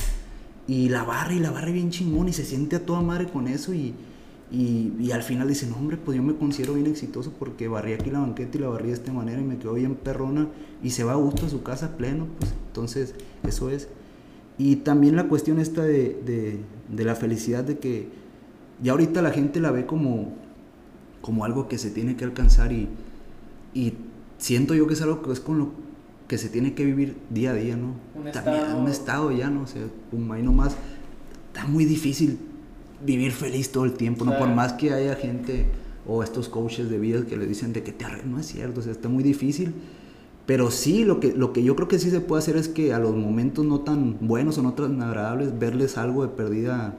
Y la barra y la barra bien chingón y se siente a toda madre con eso y, y, al final dice, no hombre, pues yo me considero bien exitoso porque barrí aquí la banqueta y la barrí de esta manera y me quedó bien perrona y se va a gusto a su casa pleno, pues entonces eso es. Y también la cuestión esta de, de, de la felicidad de que ya ahorita la gente la ve como, como algo que se tiene que alcanzar y, y siento yo que es algo que es con lo que se tiene que vivir día a día, ¿no? Un También estado... un estado ya, ¿no? O sea, ahí nomás está muy difícil vivir feliz todo el tiempo, ¿no? Por más que haya gente o estos coaches de vida que le dicen de que te arreglas, no es cierto, o sea, está muy difícil. Pero sí, lo que, lo que yo creo que sí se puede hacer es que a los momentos no tan buenos o no tan agradables, verles algo de pérdida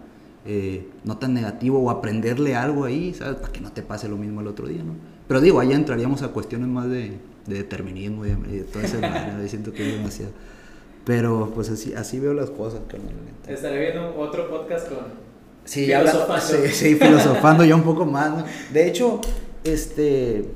eh, no tan negativo o aprenderle algo ahí, ¿sabes? Para que no te pase lo mismo el otro día, ¿no? Pero digo, allá entraríamos a cuestiones más de, de determinismo y de, todo ese siento que es demasiado. Pero pues así, así veo las cosas, Estaré viendo otro podcast con... Sí, filosofando. sí, sí, filosofando ya un poco más. De hecho, este,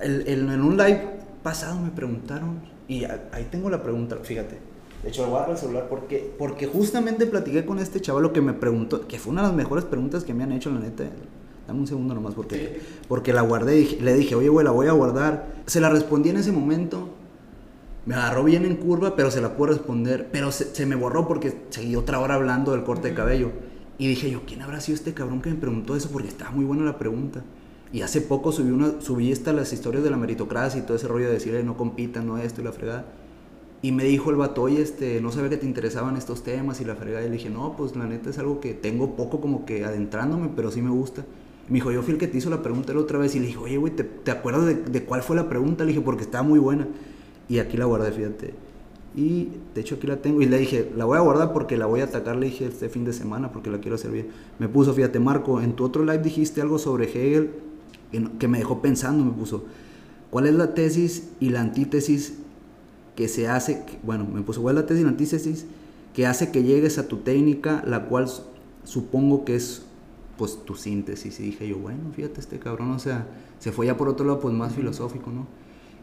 el, en un live pasado me preguntaron, y ahí tengo la pregunta, fíjate. De hecho, voy a el celular porque, porque justamente platiqué con este chaval que me preguntó, que fue una de las mejores preguntas que me han hecho, la neta. Dame un segundo nomás porque, porque la guardé y le dije, oye, güey, la voy a guardar. Se la respondí en ese momento. Me agarró bien en curva, pero se la puedo responder. Pero se, me borró porque seguí otra hora hablando del corte de cabello. Y dije yo, ¿quién habrá sido este cabrón que me preguntó eso? Porque estaba muy buena la pregunta. Y hace poco subí, una, subí esta, las historias de la meritocracia y todo ese rollo de decirle no compitan, no esto y la fregada. Y me dijo el vato, oye, este, no sabía que te interesaban estos temas y la fregada. Y le dije, no, pues la neta es algo que tengo poco como que adentrándome, pero sí me gusta. Me dijo, yo fui que te hizo la pregunta la otra vez y le dije, oye, güey, ¿te, ¿te, acuerdas de, cuál fue la pregunta? Le dije, porque estaba muy buena. Y aquí la guardé, fíjate. Y de hecho aquí la tengo y le dije, la voy a guardar porque la voy a atacar, le dije, este fin de semana porque la quiero hacer bien. Me puso, fíjate, Marco, en tu otro live dijiste algo sobre Hegel que me dejó pensando, me puso, ¿cuál es la tesis y la antítesis que se hace, bueno, me puso, ¿cuál es la tesis y la antítesis que hace que llegues a tu técnica, la cual supongo que es pues tu síntesis. Y dije yo, bueno, fíjate este cabrón, o sea, se fue ya por otro lado, pues más filosófico, ¿no?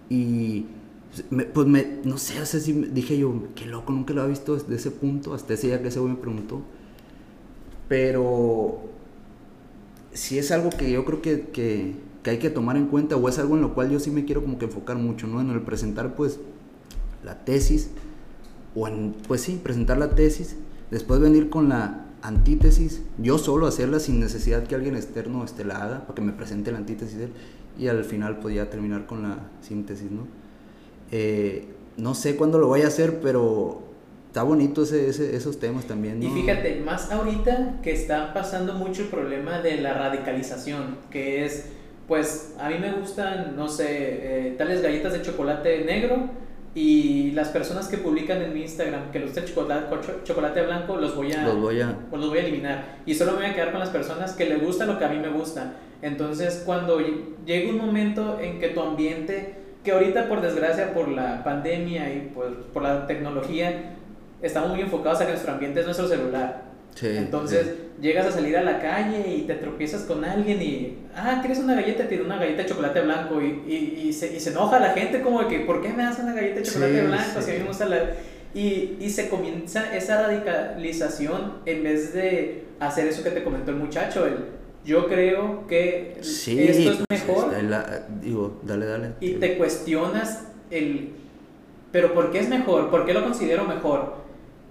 Y pues me, no sé, o sea, si dije yo, qué loco, nunca lo había visto desde ese punto, hasta ese día que ese güey me preguntó. Pero si es algo que yo creo que, que, que, hay que tomar en cuenta, o es algo en lo cual yo sí me quiero como que enfocar mucho, ¿no? En el presentar, pues, la tesis, o en, pues sí, presentar la tesis, después venir con la antítesis, yo solo hacerla sin necesidad que alguien externo este, la haga, para que me presente la antítesis de él, y al final podía terminar con la síntesis, ¿no? Eh, no sé cuándo lo voy a hacer, pero está bonito ese, esos temas también. Y fíjate, más ahorita que está pasando mucho el problema de la radicalización, que es pues a mí me gustan, no sé, eh, tales galletas de chocolate negro y las personas que publican en mi Instagram que los de chocolate, chocolate blanco los voy a los voy a pues los voy a eliminar y solo me voy a quedar con las personas que le gusta lo que a mí me gusta entonces cuando llega un momento en que tu ambiente que ahorita por desgracia por la pandemia y por, por la tecnología estamos muy enfocados a que nuestro ambiente es nuestro celular entonces llegas a salir a la calle y te tropiezas con alguien y, ah, ¿quieres una galleta? Te una galleta de chocolate blanco y, y, y, se, y se, enoja la gente como de que, ¿por qué me das una galleta de chocolate blanco? Si a mí me gusta la... Y, y se comienza esa radicalización en vez de hacer eso que te comentó el muchacho, el, yo creo que esto es pues, mejor. digo, dale, dale. Y te cuestionas el, pero ¿por qué es mejor? ¿Por qué lo considero mejor?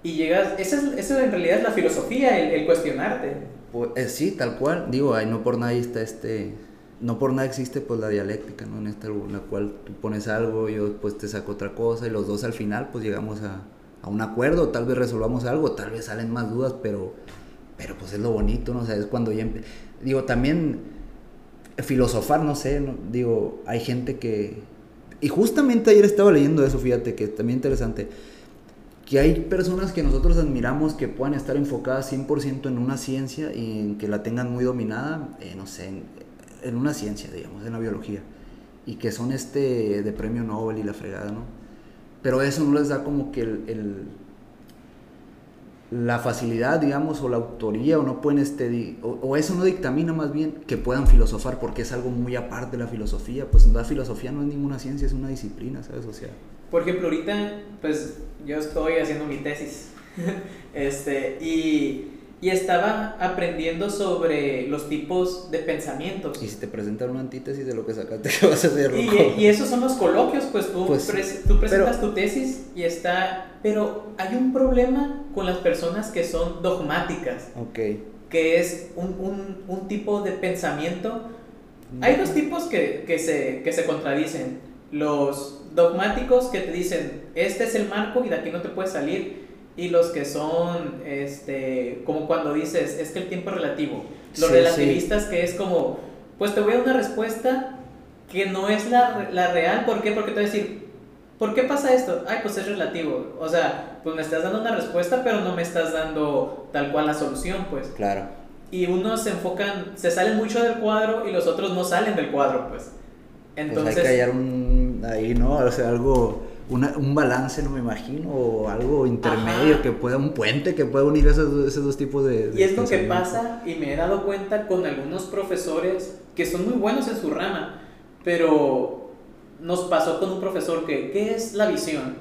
Y llegas, esa, es, esa en realidad es la filosofía, el, el cuestionarte. Pues, eh, sí, tal cual. Digo, ahí no por nada está este, no por nada existe pues la dialéctica, ¿no? En esta, en la cual tú pones algo, yo después te saco otra cosa y los dos al final pues llegamos a, a un acuerdo, tal vez resolvamos algo, tal vez salen más dudas, pero, pero pues es lo bonito, ¿no? O sea, es cuando ya... Digo, también filosofar, no sé, ¿no? digo, hay gente que... Y justamente ayer estaba leyendo eso, fíjate, que también interesante que hay personas que nosotros admiramos que puedan estar enfocadas 100% en una ciencia y en que la tengan muy dominada, eh, no sé, en, una ciencia, digamos, en la biología, y que son este de premio Nobel y la fregada, ¿no? Pero eso no les da como que el, la facilidad, digamos, o la autoría, o no pueden, este, o, o, eso no dictamina más bien que puedan filosofar, porque es algo muy aparte de la filosofía, pues la filosofía no es ninguna ciencia, es una disciplina, ¿sabes? O sea... Por ejemplo, ahorita, pues yo estoy haciendo mi tesis. este, y, y, estaba aprendiendo sobre los tipos de pensamientos. Y si te presentan una antítesis de lo que sacaste, ¿qué vas a hacer? Y, y, esos son los coloquios, pues tú, pues, tú presentas tu tesis y está... Pero hay un problema con las personas que son dogmáticas. Ok. Que es un, un, un tipo de pensamiento. Hay dos tipos que, que, se, que se contradicen. Los dogmáticos que te dicen, este es el marco y de aquí no te puedes salir, y los que son, este, como cuando dices, es que el tiempo es relativo. Los relativistas que es como, pues te voy a dar una respuesta que no es la, la real, ¿por qué? Porque te voy a decir, ¿por qué pasa esto? Ay, pues es relativo. O sea, pues me estás dando una respuesta, pero no me estás dando tal cual la solución, pues. Claro. Y unos se enfocan, se salen mucho del cuadro y los otros no salen del cuadro, pues. Entonces, pues hay que hallar un, ahí, ¿no? O sea, algo, una, un balance, no me imagino, o algo intermedio que pueda, un puente que pueda unir esos, esos dos tipos de... y es lo que pasa, y me he dado cuenta con algunos profesores que son muy buenos en su rama, pero nos pasó con un profesor que, ¿qué es la visión?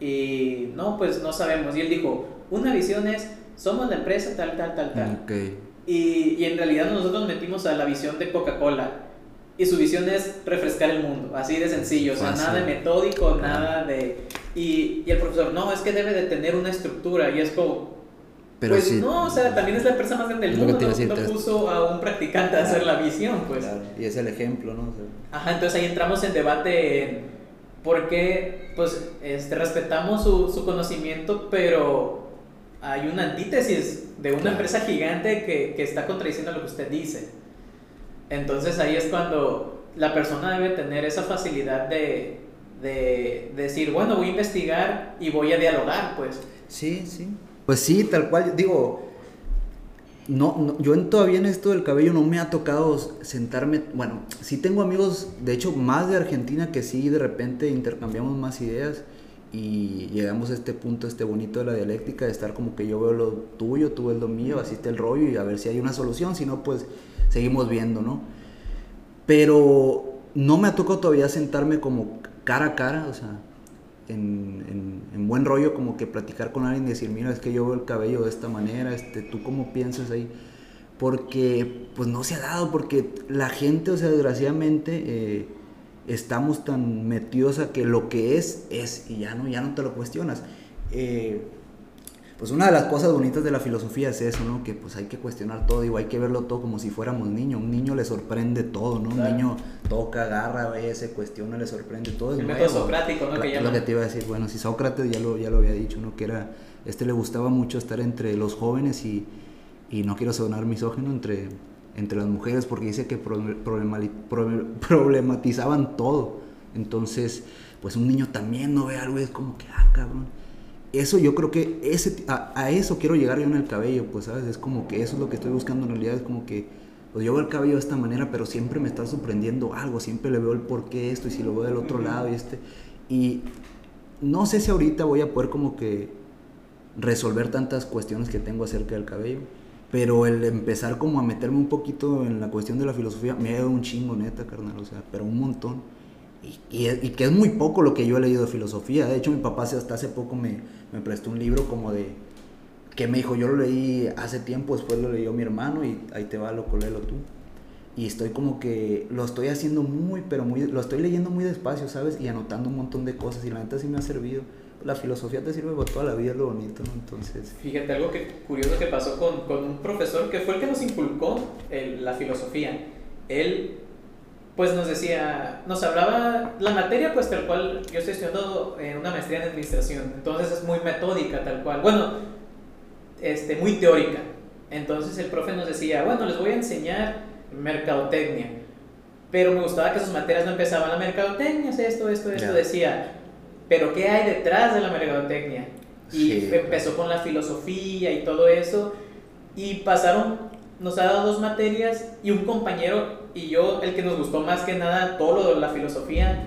Y no, pues no sabemos. Y él dijo, una visión es, somos la empresa tal, tal, tal, tal. Okay. Y, y en realidad nosotros metimos a la visión de Coca-Cola y su visión es refrescar el mundo, así de sencillo, o sea, nada de metódico, nada de... Y, y, el profesor, no, es que debe de tener una estructura, y es como... Pero pues no, o sea, también es la empresa más grande del mundo, no, puso a un practicante a hacer la visión, pues. y es el ejemplo, ¿no? Ajá, entonces ahí entramos en debate en por qué, pues, este, respetamos su, su conocimiento, pero hay una antítesis de una empresa gigante que, que está contradiciendo lo que usted dice. Entonces ahí es cuando la persona debe tener esa facilidad de, de, decir, bueno, voy a investigar y voy a dialogar, pues. Sí, sí. Pues sí, tal cual, digo, no, yo todavía en esto del cabello no me ha tocado sentarme, bueno, sí tengo amigos, de hecho, más de Argentina que sí, de repente intercambiamos más ideas y llegamos a este punto, este bonito de la dialéctica, de estar como que yo veo lo tuyo, tú ves lo mío, así está el rollo y a ver si hay una solución, si no, pues seguimos viendo, ¿no? Pero no me ha tocado todavía sentarme como cara a cara, o sea, en, en, buen rollo, como que platicar con alguien y decir, mira, es que yo veo el cabello de esta manera, este, ¿tú cómo piensas ahí? Porque, pues no se ha dado, porque la gente, o sea, desgraciadamente, eh, estamos tan metidos a que lo que es, es, y ya no, ya no te lo cuestionas. Eh, pues una de las cosas bonitas de la filosofía es eso, ¿no? Que pues hay que cuestionar todo, digo, hay que verlo todo como si fuéramos niños. Un niño le sorprende todo, ¿no? Un niño toca, agarra, ve, se cuestiona, le sorprende todo. Es El método socrático, ¿no? Que lo que te iba a decir, bueno, si Sócrates ya lo, ya lo había dicho, ¿no? Que era, este le gustaba mucho estar entre los jóvenes y, y no quiero sonar misógino, entre entre las mujeres porque dice que problematizaban todo. Entonces, pues un niño también no ve algo y es como que, ah, cabrón. Eso yo creo que ese, a, eso quiero llegar yo en el cabello, pues, ¿sabes? Es como que eso es lo que estoy buscando en realidad, es como que, pues yo veo el cabello de esta manera, pero siempre me está sorprendiendo algo, siempre le veo el por qué esto y si lo veo del otro lado y este. Y no sé si ahorita voy a poder como que resolver tantas cuestiones que tengo acerca del cabello, pero el empezar como a meterme un poquito en la cuestión de la filosofía me ha dado un chingo, neta, carnal, o sea, pero un montón. Y, y, que es muy poco lo que yo he leído de filosofía. De hecho, mi papá hasta hace poco me, me prestó un libro como de... que me dijo, yo lo leí hace tiempo, después lo leyó mi hermano y ahí te va, loco, léelo tú. Y estoy como que lo estoy haciendo muy, pero muy... lo estoy leyendo muy despacio, ¿sabes? Y anotando un montón de cosas y la neta sí me ha servido la filosofía te sirve para toda la vida, lo bonito, ¿no? Entonces... Fíjate, algo que, curioso que pasó con, con un profesor que fue el que nos inculcó la filosofía. Él, pues nos decía, nos hablaba, la materia, pues tal cual, yo estoy estudiando eh, una maestría en administración, entonces es muy metódica, tal cual. Bueno, este, muy teórica. Entonces el profe nos decía, bueno, les voy a enseñar mercadotecnia. Pero me gustaba que sus materias no empezaban la mercadotecnia, esto, esto, esto. Decía, pero ¿qué hay detrás de la mercadotecnia? Y empezó con la filosofía y todo eso. Y pasaron, nos ha dado dos materias y un compañero y yo, el que nos gustó más que nada todo lo de la filosofía,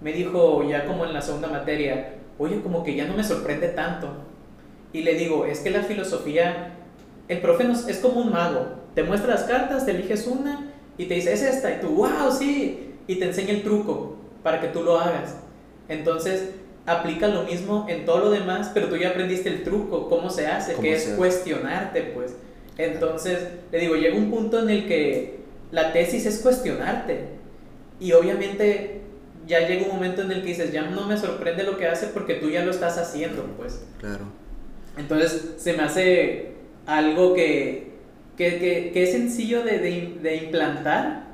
me dijo ya como en la segunda materia, oye, como que ya no me sorprende tanto. Y le digo, es que la filosofía, el profe nos, es como un mago. Te muestra las cartas, te eliges una y te dice, es esta. Y tú, wow, sí. Y te enseña el truco para que tú lo hagas. Entonces, aplica lo mismo en todo lo demás, pero tú ya aprendiste el truco, cómo se hace, que es cuestionarte, pues. Entonces, le digo, llega un punto en el que la tesis es cuestionarte. Y obviamente ya llega un momento en el que dices, ya no me sorprende lo que hace porque tú ya lo estás haciendo, pues. Claro. Entonces, se me hace algo que, que, que, es sencillo de, de, de implantar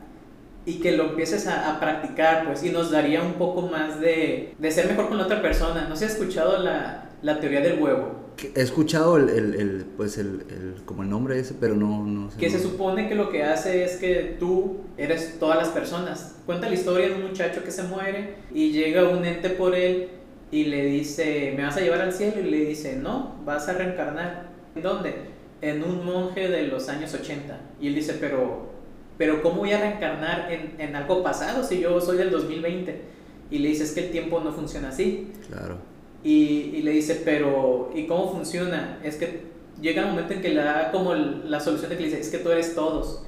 y que lo empieces a, a, practicar, pues, y nos daría un poco más de, de ser mejor con la otra persona. ¿No se ha escuchado la, la teoría del huevo? He escuchado el, el, el pues el, el, como el nombre ese, pero no, no sé. Que se supone que lo que hace es que tú eres todas las personas. Cuenta la historia de un muchacho que se muere y llega un ente por él y le dice, ¿me vas a llevar al cielo? Y le dice, no, vas a reencarnar. ¿En dónde? En un monje de los años 80. Y él dice, pero pero ¿cómo voy a reencarnar en, en, algo pasado si yo soy del 2020? Y le dice, es que el tiempo no funciona así. Claro. Y, y le dice, pero ¿y cómo funciona? Es que llega un momento en que le da como la solución de que le dice, es que tú eres todos.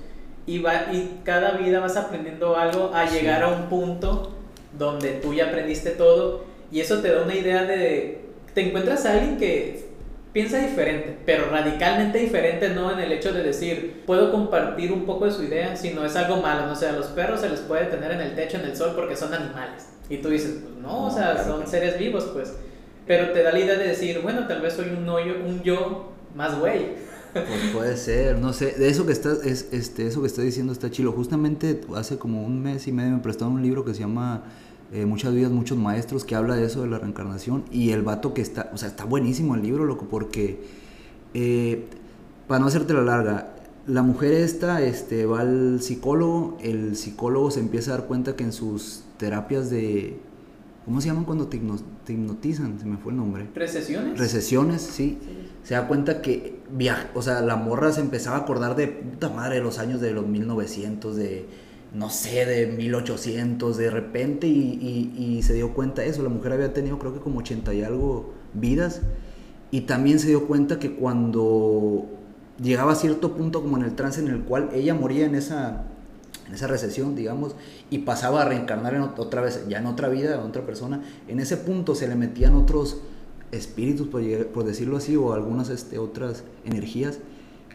Y, va, y cada vida vas aprendiendo algo a llegar a un punto donde tú ya aprendiste todo y eso te da una idea de, te encuentras a alguien que piensa diferente, pero radicalmente diferente, no en el hecho de decir, puedo compartir un poco de su idea, sino es algo malo, no sé, a los perros se les puede tener en el techo, en el sol, porque son animales. Y tú dices, pues no, o sea, son seres vivos, pues. Pero te da la idea de decir, bueno, tal vez soy un, yo, un yo más güey. Pues puede ser, no sé, de eso que estás, es, este, eso que estás diciendo está chilo. Justamente hace como un mes y medio me prestaron un libro que se llama eh, muchas vidas, muchos maestros, que habla de eso, de la reencarnación. Y el vato que está, o sea, está buenísimo el libro, loco, porque, eh, para no hacerte la larga, la mujer esta este, va al psicólogo, el psicólogo se empieza a dar cuenta que en sus terapias de... ¿Cómo se llaman cuando te, hipnotizan? Se me fue el nombre. ¿Recesiones? Recesiones, sí. Se da cuenta que viaja, o sea, la morra se empezaba a acordar de puta madre de los años de los 1900, de no sé, de 1800 de repente y, se dio cuenta de eso. La mujer había tenido creo que como 80 y algo vidas y también se dio cuenta que cuando llegaba a cierto punto como en el trance en el cual ella moría en esa, en esa recesión, digamos, y pasaba a reencarnar en otra vez, ya en otra vida, en otra persona, en ese punto se le metían otros espíritus, por, decirlo así, o algunas este, otras energías,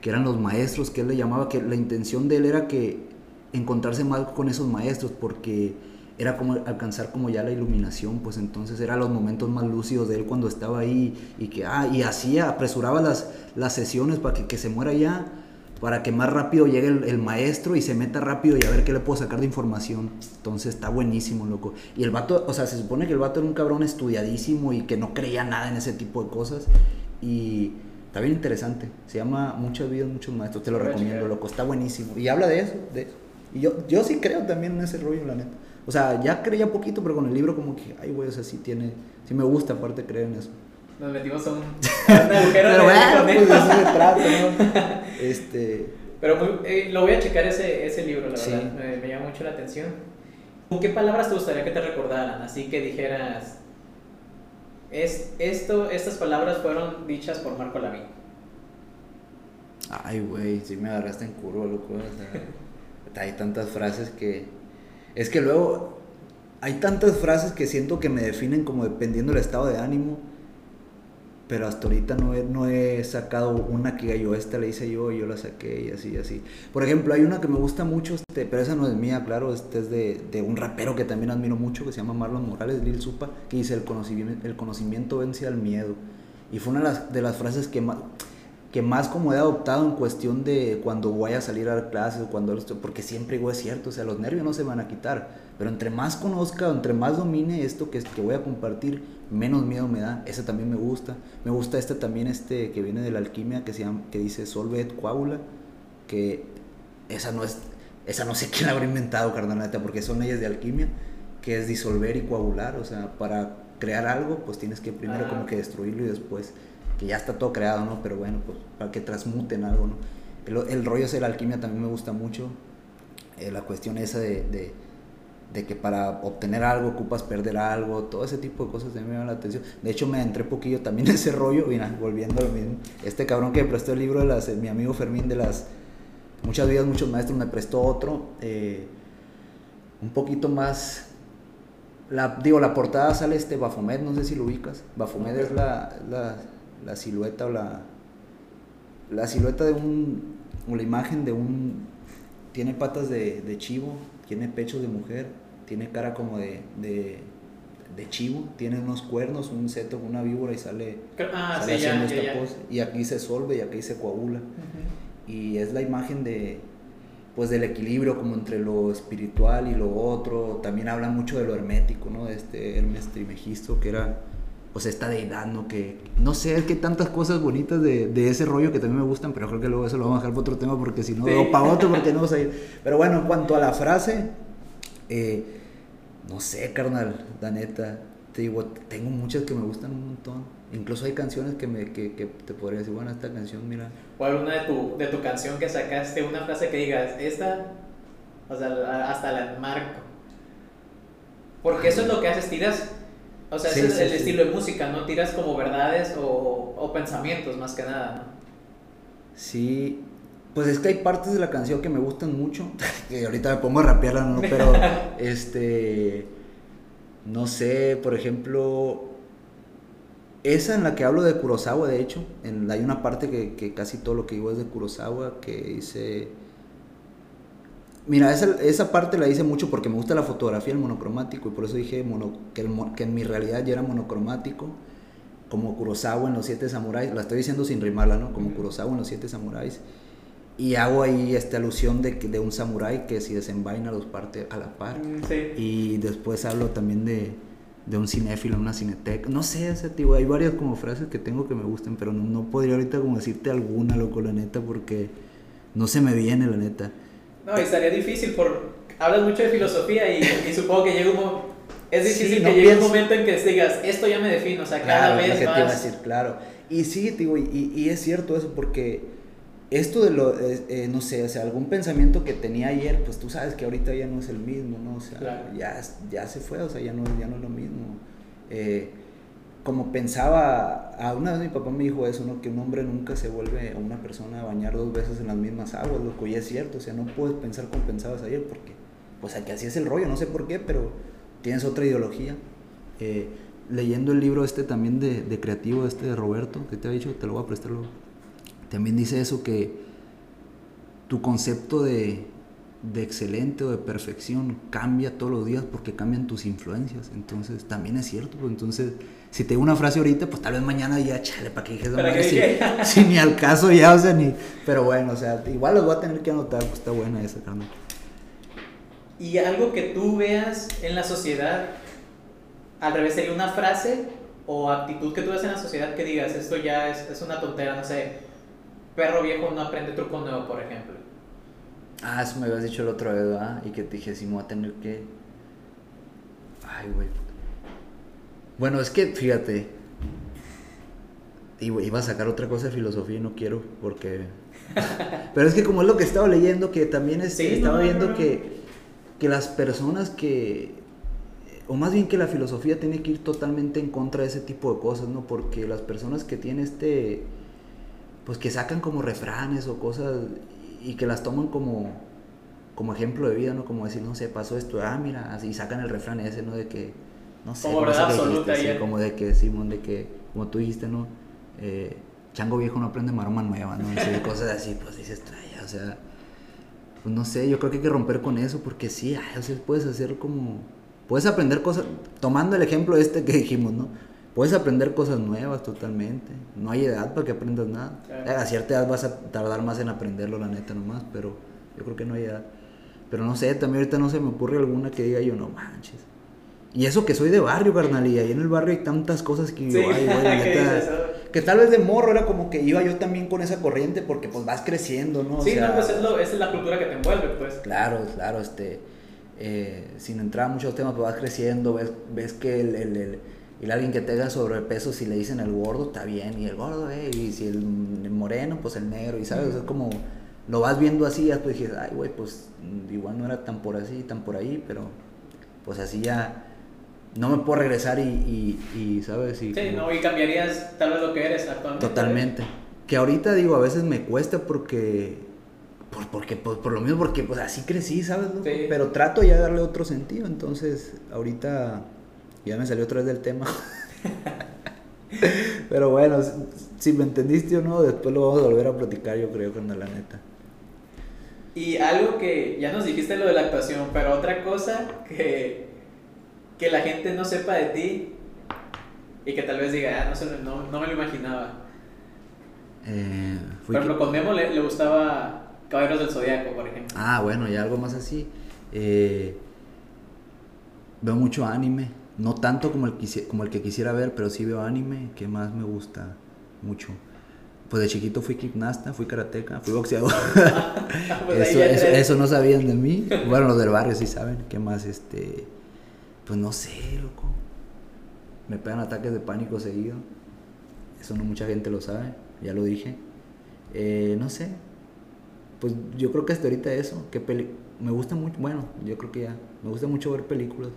que eran los maestros que él le llamaba, que la intención de él era que encontrarse mal con esos maestros porque era como alcanzar como ya la iluminación, pues entonces eran los momentos más lúcidos de él cuando estaba ahí y que, ah, y hacía, apresuraba las, las sesiones para que se muera ya, para que más rápido llegue el, maestro y se meta rápido y a ver qué le puedo sacar de información. Entonces está buenísimo, loco. Y el vato, o sea, se supone que el vato era un cabrón estudiadísimo y que no creía nada en ese tipo de cosas y Está bien interesante. Se llama Muchas vidas, muchos maestros. Te lo recomiendo, loco. Está buenísimo. Y habla de eso, de eso. Y yo, yo sí creo también en ese rollo, la neta. O sea, ya creía poquito, pero con el libro como que, ay, güey, o sea, sí tiene, sí me gusta aparte creer en eso. Nos metimos a un, agujero pero bueno, pues de eso se trata, ¿no? Este... Pero muy, eh, lo voy a checar ese, ese libro, la verdad, me, me, llama mucho la atención. ¿Con qué palabras te gustaría que te recordaran? Así que dijeras, es, esto, estas palabras fueron dichas por Marco Lavín. Ay, güey, sí me agarraste en curva, loco. O sea, hay tantas frases que... Es que luego hay tantas frases que siento que me definen como dependiendo del estado de ánimo pero hasta ahorita no he, no he sacado una que yo, esta la hice yo y yo la saqué y así, así. Por ejemplo, hay una que me gusta mucho, este, pero esa no es mía, claro, este es de, de, un rapero que también admiro mucho, que se llama Marlon Morales, Lil Supa, que dice, el conocimiento, el conocimiento vence al miedo. Y fue una de las, de las frases que más, que más como he adoptado en cuestión de cuando voy a salir a clases o cuando porque siempre digo es cierto, o sea, los nervios no se van a quitar, pero entre más conozca, entre más domine esto que, que voy a compartir, menos miedo me da. Ese también me gusta. Me gusta este también, este que viene de la alquimia, que, se llama, que dice Solvet Coagula, que esa no es, esa no sé quién la habrá inventado, carnaleta, porque son leyes de alquimia, que es disolver y coagular, o sea, para crear algo, pues tienes que primero como que destruirlo y después, que ya está todo creado, ¿no? Pero bueno, pues para que transmuten algo, ¿no? El, el rollo de la alquimia también me gusta mucho, eh, la cuestión esa de de que para obtener algo ocupas perder algo, todo ese tipo de cosas también me llaman la atención. De hecho, me entré poquillo también en ese rollo, mira, volviendo a lo mismo. Este cabrón que me prestó el libro de las, mi amigo Fermín de las Muchas vidas, muchos maestros, me prestó otro, eh, un poquito más, la, digo, la portada sale este Bafomet, no sé si lo ubicas. Bafomet es la, la, la, silueta o la, la silueta de un, o la imagen de un, tiene patas de, de chivo, tiene pecho de mujer, tiene cara como de, de, de chivo, tiene unos cuernos, un seto, una víbora y sale, ah, haciendo esta pose. Y aquí se solve y aquí se coagula. Y es la imagen de pues del equilibrio como entre lo espiritual y lo otro. También habla mucho de lo hermético, ¿no? De este Hermes Trimegisto, que era pues esta deidad, ¿no? Que no sé, es que tantas cosas bonitas de, de, ese rollo que también me gustan, pero creo que luego eso lo vamos a dejar para otro tema porque si no, o para otro porque no vamos a ir. Pero bueno, en cuanto a la frase, eh, no sé, carnal, la neta, te digo, tengo muchas que me gustan un montón. Incluso hay canciones que, me, que, que te podría decir, bueno, esta canción, mira. O alguna de tu, de tu canción que sacaste, una frase que digas, esta, o sea, hasta la marco. Porque eso es lo que haces, tiras o sea, ese es el estilo de música, ¿no? Tiras como verdades o, o, pensamientos más que nada, ¿no? Sí, pues es que hay partes de la canción que me gustan mucho, que ahorita me pongo a rapearla, ¿no? Pero, este, no sé, por ejemplo, esa en la que hablo de Kurosawa, de hecho, en, hay una parte que, que casi todo lo que digo es de Kurosawa, que dice Mira, esa, esa, parte la hice mucho porque me gusta la fotografía, el monocromático, y por eso dije que, que, en mi realidad ya era monocromático, como Kurosawa en Los Siete Samuráis, la estoy diciendo sin rimarla, ¿no? Como Kurosawa en Los Siete Samuráis, y hago ahí esta alusión de, de un samurái que si desenvaina los parte a la par, mm, sí. y después hablo también de, de un cinéfilo, una cineteca, no sé, ese tipo, hay varias como frases que tengo que me gustan, pero no, no podría ahorita como decirte alguna, loco, la neta, porque no se me viene, la neta. No, estaría difícil por... Hablas mucho de filosofía y, y supongo que llega un Es difícil que llegue un momento en que digas, esto ya me defino, o sea, cada vez que más... Te iba a decir, claro. Y sí, digo, y, y, es cierto eso, porque esto de lo, eh, eh, no sé, o sea, algún pensamiento que tenía ayer, pues tú sabes que ahorita ya no es el mismo, ¿no? O sea, ya, ya se fue, o sea, ya no, ya no es lo mismo. Eh, como pensaba, a una vez mi papá me dijo eso, ¿no? Que un hombre nunca se vuelve a una persona a bañar dos veces en las mismas aguas, loco, y es cierto, o sea, no puedes pensar como pensabas ayer, porque, pues aquí así es el rollo, no sé por qué, pero tienes otra ideología. Eh, leyendo el libro este también de, de, creativo, este de Roberto, que te ha dicho, te lo voy a prestar luego, también dice eso, que tu concepto de, de excelente o de perfección cambia todos los días porque cambian tus influencias. Entonces, también es cierto. Pues, entonces, si te digo una frase ahorita, pues tal vez mañana ya, chale, ¿para qué dije esa si, ni al caso ya, o sea, ni. Pero bueno, o sea, igual los voy a tener que anotar, pues está buena esa, carne. Y algo que tú veas en la sociedad, al revés, sería una frase o actitud que tú ves en la sociedad que digas, esto ya es, es una tontera, no sé, perro viejo no aprende truco nuevo, por ejemplo? Ah, eso me habías dicho el otro vez, ¿verdad? Y que te dije, sí, me voy a tener que... Ay, güey. Bueno, es que, fíjate, iba a sacar otra cosa de filosofía y no quiero, porque... Pero es que como es lo que estaba leyendo, que también este, estaba viendo que, que las personas que... O más bien que la filosofía tiene que ir totalmente en contra de ese tipo de cosas, ¿no? Porque las personas que tienen este... Pues que sacan como refranes o cosas y que las toman como, como ejemplo de vida, ¿no? Como decir, no sé, pasó esto, ah, mira, así sacan el refrán ese, ¿no? De que, no sé, como verdad absoluta, sí, como de que, Simón, de que, como tú dijiste, ¿no? Eh, chango viejo no aprende maroma nueva, ¿no? Y cosas así, pues dices, trae, o sea, pues no sé, yo creo que hay que romper con eso, porque sí, ay, o sea, puedes hacer como, puedes aprender cosas, tomando el ejemplo este que dijimos, ¿no? Puedes aprender cosas nuevas totalmente. No hay edad para que aprendas nada. A cierta edad vas a tardar más en aprenderlo, la neta, nomás, pero yo creo que no hay edad. Pero no sé, también ahorita no se me ocurre alguna que diga yo, no manches. Y eso que soy de barrio, carnal, y ahí en el barrio hay tantas cosas que yo, ay, que tal vez de morro era como que iba yo también con esa corriente porque pues vas creciendo, ¿no? sí, no, pues es esa es la cultura que te envuelve, pues. Claro, claro, este, eh, sin entrar a muchos temas, pues vas creciendo, ves, ves que el y alguien que tenga sobrepeso, si le dicen el gordo, está bien. Y el gordo, eh. Y si el, moreno, pues el negro. Y sabes, es como lo vas viendo así. Ya pues dices, ay, güey, pues igual no era tan por así, tan por ahí. Pero pues así ya no me puedo regresar y, y, ¿sabes? Y, sí, no, y cambiarías tal vez lo que eres actualmente. Totalmente. Que ahorita digo, a veces me cuesta porque. Por, porque, por, por lo mismo, porque pues así crecí, ¿sabes? Pero trato ya de darle otro sentido. Entonces, ahorita ya me salió otra vez del tema. Pero bueno, si me entendiste o no, después lo vamos a volver a platicar, yo creo, con la neta. Y algo que ya nos dijiste lo de la actuación, pero otra cosa que, que la gente no sepa de ti y que tal vez diga, ah, no, no, me lo imaginaba. Eh, por ejemplo, con Memo le, le, gustaba Caballeros del Zodíaco, por ejemplo. Ah, bueno, y algo más así. Eh, veo mucho anime. No tanto como el, como el que quisiera ver, pero sí veo anime, que más me gusta mucho. Pues de chiquito fui gimnasta, fui karateca, fui boxeador. Pues eso, eso, no sabían de mí. Bueno, los del barrio sí saben. ¿Qué más? Este. Pues no sé, loco. Me pegan ataques de pánico seguido. Eso no mucha gente lo sabe. Ya lo dije. Eh, no sé. Pues yo creo que hasta ahorita eso. Que me gusta mucho. Bueno, yo creo que ya. Me gusta mucho ver películas.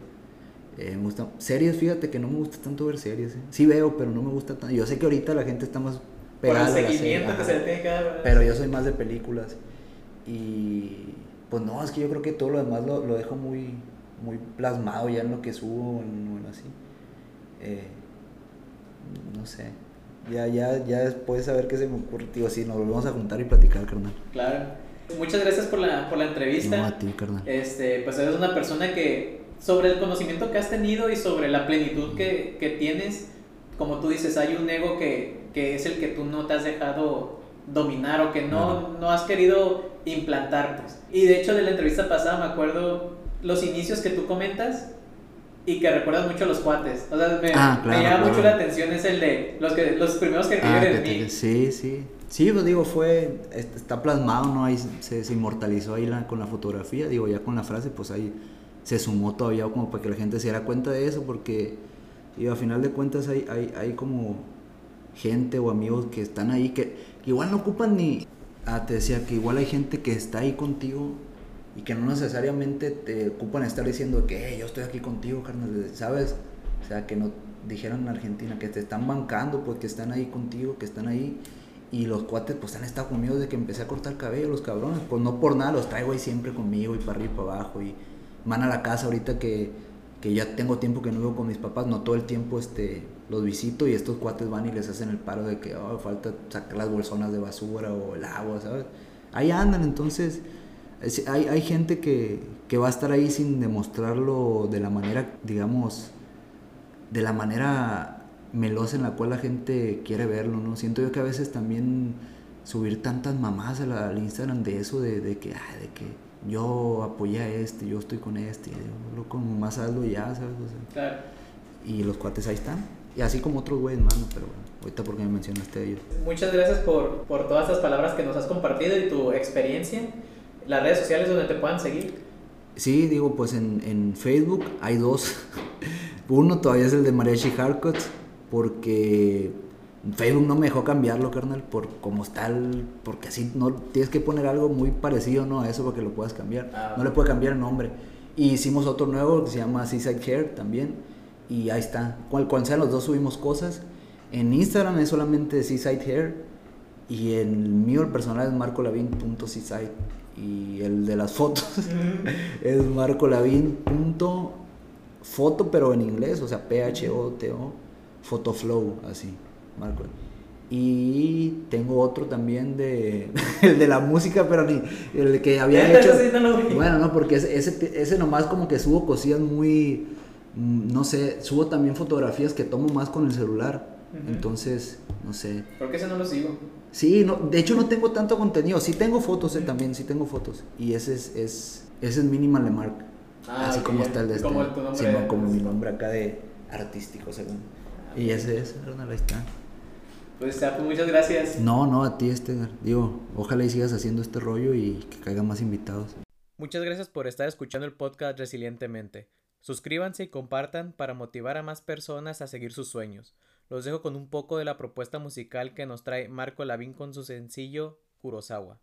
Eh, me gusta, series, fíjate que no me gusta tanto ver series. Eh. Sí veo, pero no me gusta tanto. Yo sé que ahorita la gente está más pegada Por el seguimiento que se le tiene que dar. Pero yo soy más de películas. Y pues no, es que yo creo que todo lo demás lo, lo dejo muy, muy plasmado ya en lo que subo, en, así. Eh, no sé. Ya, ya, ya después a ver qué se me ocurre, tío, si nos volvemos a juntar y platicar, carnal. Claro. Muchas gracias por la, por la entrevista. No, a ti, carnal. Este, pues eres una persona que sobre el conocimiento que has tenido y sobre la plenitud que, que tienes, como tú dices, hay un ego que, que, es el que tú no te has dejado dominar o que no, no has querido implantar. Pues. Y de hecho de la entrevista pasada me acuerdo los inicios que tú comentas y que recuerdas mucho a los cuates. O sea, me, ah, me llama mucho la atención es el de los, que, los primeros que ah, en mí. Sí, sí. Sí, pues digo, fue, está plasmado, ¿no? Ahí se, se inmortalizó ahí la, con la fotografía, digo, ya con la frase, pues ahí se sumó todavía como para que la gente se diera cuenta de eso, porque y a final de cuentas hay, hay, hay como gente o amigos que están ahí que, igual no ocupan ni... Ah, te decía que igual hay gente que está ahí contigo y que no necesariamente te ocupan estar diciendo que yo estoy aquí contigo, carnal, ¿sabes? O sea, que no dijeron en Argentina que te están bancando, pues que están ahí contigo, que están ahí. Y los cuates pues han estado conmigo desde que empecé a cortar cabello, los cabrones. Pues no por nada, los traigo ahí siempre conmigo y para arriba y para abajo. Y, van a la casa ahorita que, que ya tengo tiempo que no vivo con mis papás, no todo el tiempo este, los visito y estos cuates van y les hacen el paro de que oh, falta sacar las bolsonas de basura o el agua, ¿sabes? Ahí andan, entonces hay, hay gente que, que va a estar ahí sin demostrarlo de la manera, digamos, de la manera melosa en la cual la gente quiere verlo, ¿no? Siento yo que a veces también subir tantas mamás al, Instagram de eso, de, de que, de que yo apoyé a este, yo estoy con este, lo como más algo ya, ¿sabes? claro. Y los cuates ahí están. Y así como otros güeyes más, ¿no? pero bueno, ahorita porque me mencionaste a ellos. Muchas gracias por, por todas estas palabras que nos has compartido y tu experiencia. Las redes sociales donde te puedan seguir. Sí, digo, pues en, en Facebook hay dos. Uno todavía es el de Mariachi Hardcuts, porque Facebook no me dejó cambiarlo, carnal, por como está el, porque así no tienes que poner algo muy parecido, ¿no? A eso para que lo puedas cambiar. Ah, no le puede cambiar el nombre. Y hicimos otro nuevo que se llama Seaside Hair también. Y ahí está. Cual, cual sea, los dos subimos cosas. En Instagram es solamente Seaside Hair. Y el mío, el personal, es marcolavin.seaside. Y el de las fotos es marcolavin.foto, pero en inglés, o sea, P-H-O-T-O, Photoflow, así, Marco. Y tengo otro también de, el de la música, pero ni el que había hecho. Sí, no lo. Bueno, no, porque ese, ese, ese nomás como que subo cosillas muy, mm, no sé, subo también fotografías que tomo más con el celular. Entonces, no sé. ¿Por qué ese no lo sigo? Sí, no, de hecho no tengo tanto contenido. Sí tengo fotos, eh, también, sí tengo fotos. Y ese es, es, ese es Minimal Mark. Ah, Así como está el de este. Como el- tu nombre. Simón, como mi nombre acá de artístico, según. Y ese es, carnal, ahí está. Pues, pues, muchas gracias. No, no, a ti, este, digo, ojalá y sigas haciendo este rollo y que caigan más invitados. Muchas gracias por estar escuchando el podcast Resilientemente. Suscríbanse y compartan para motivar a más personas a seguir sus sueños. Los dejo con un poco de la propuesta musical que nos trae Marco Lavín con su sencillo Kurosawa.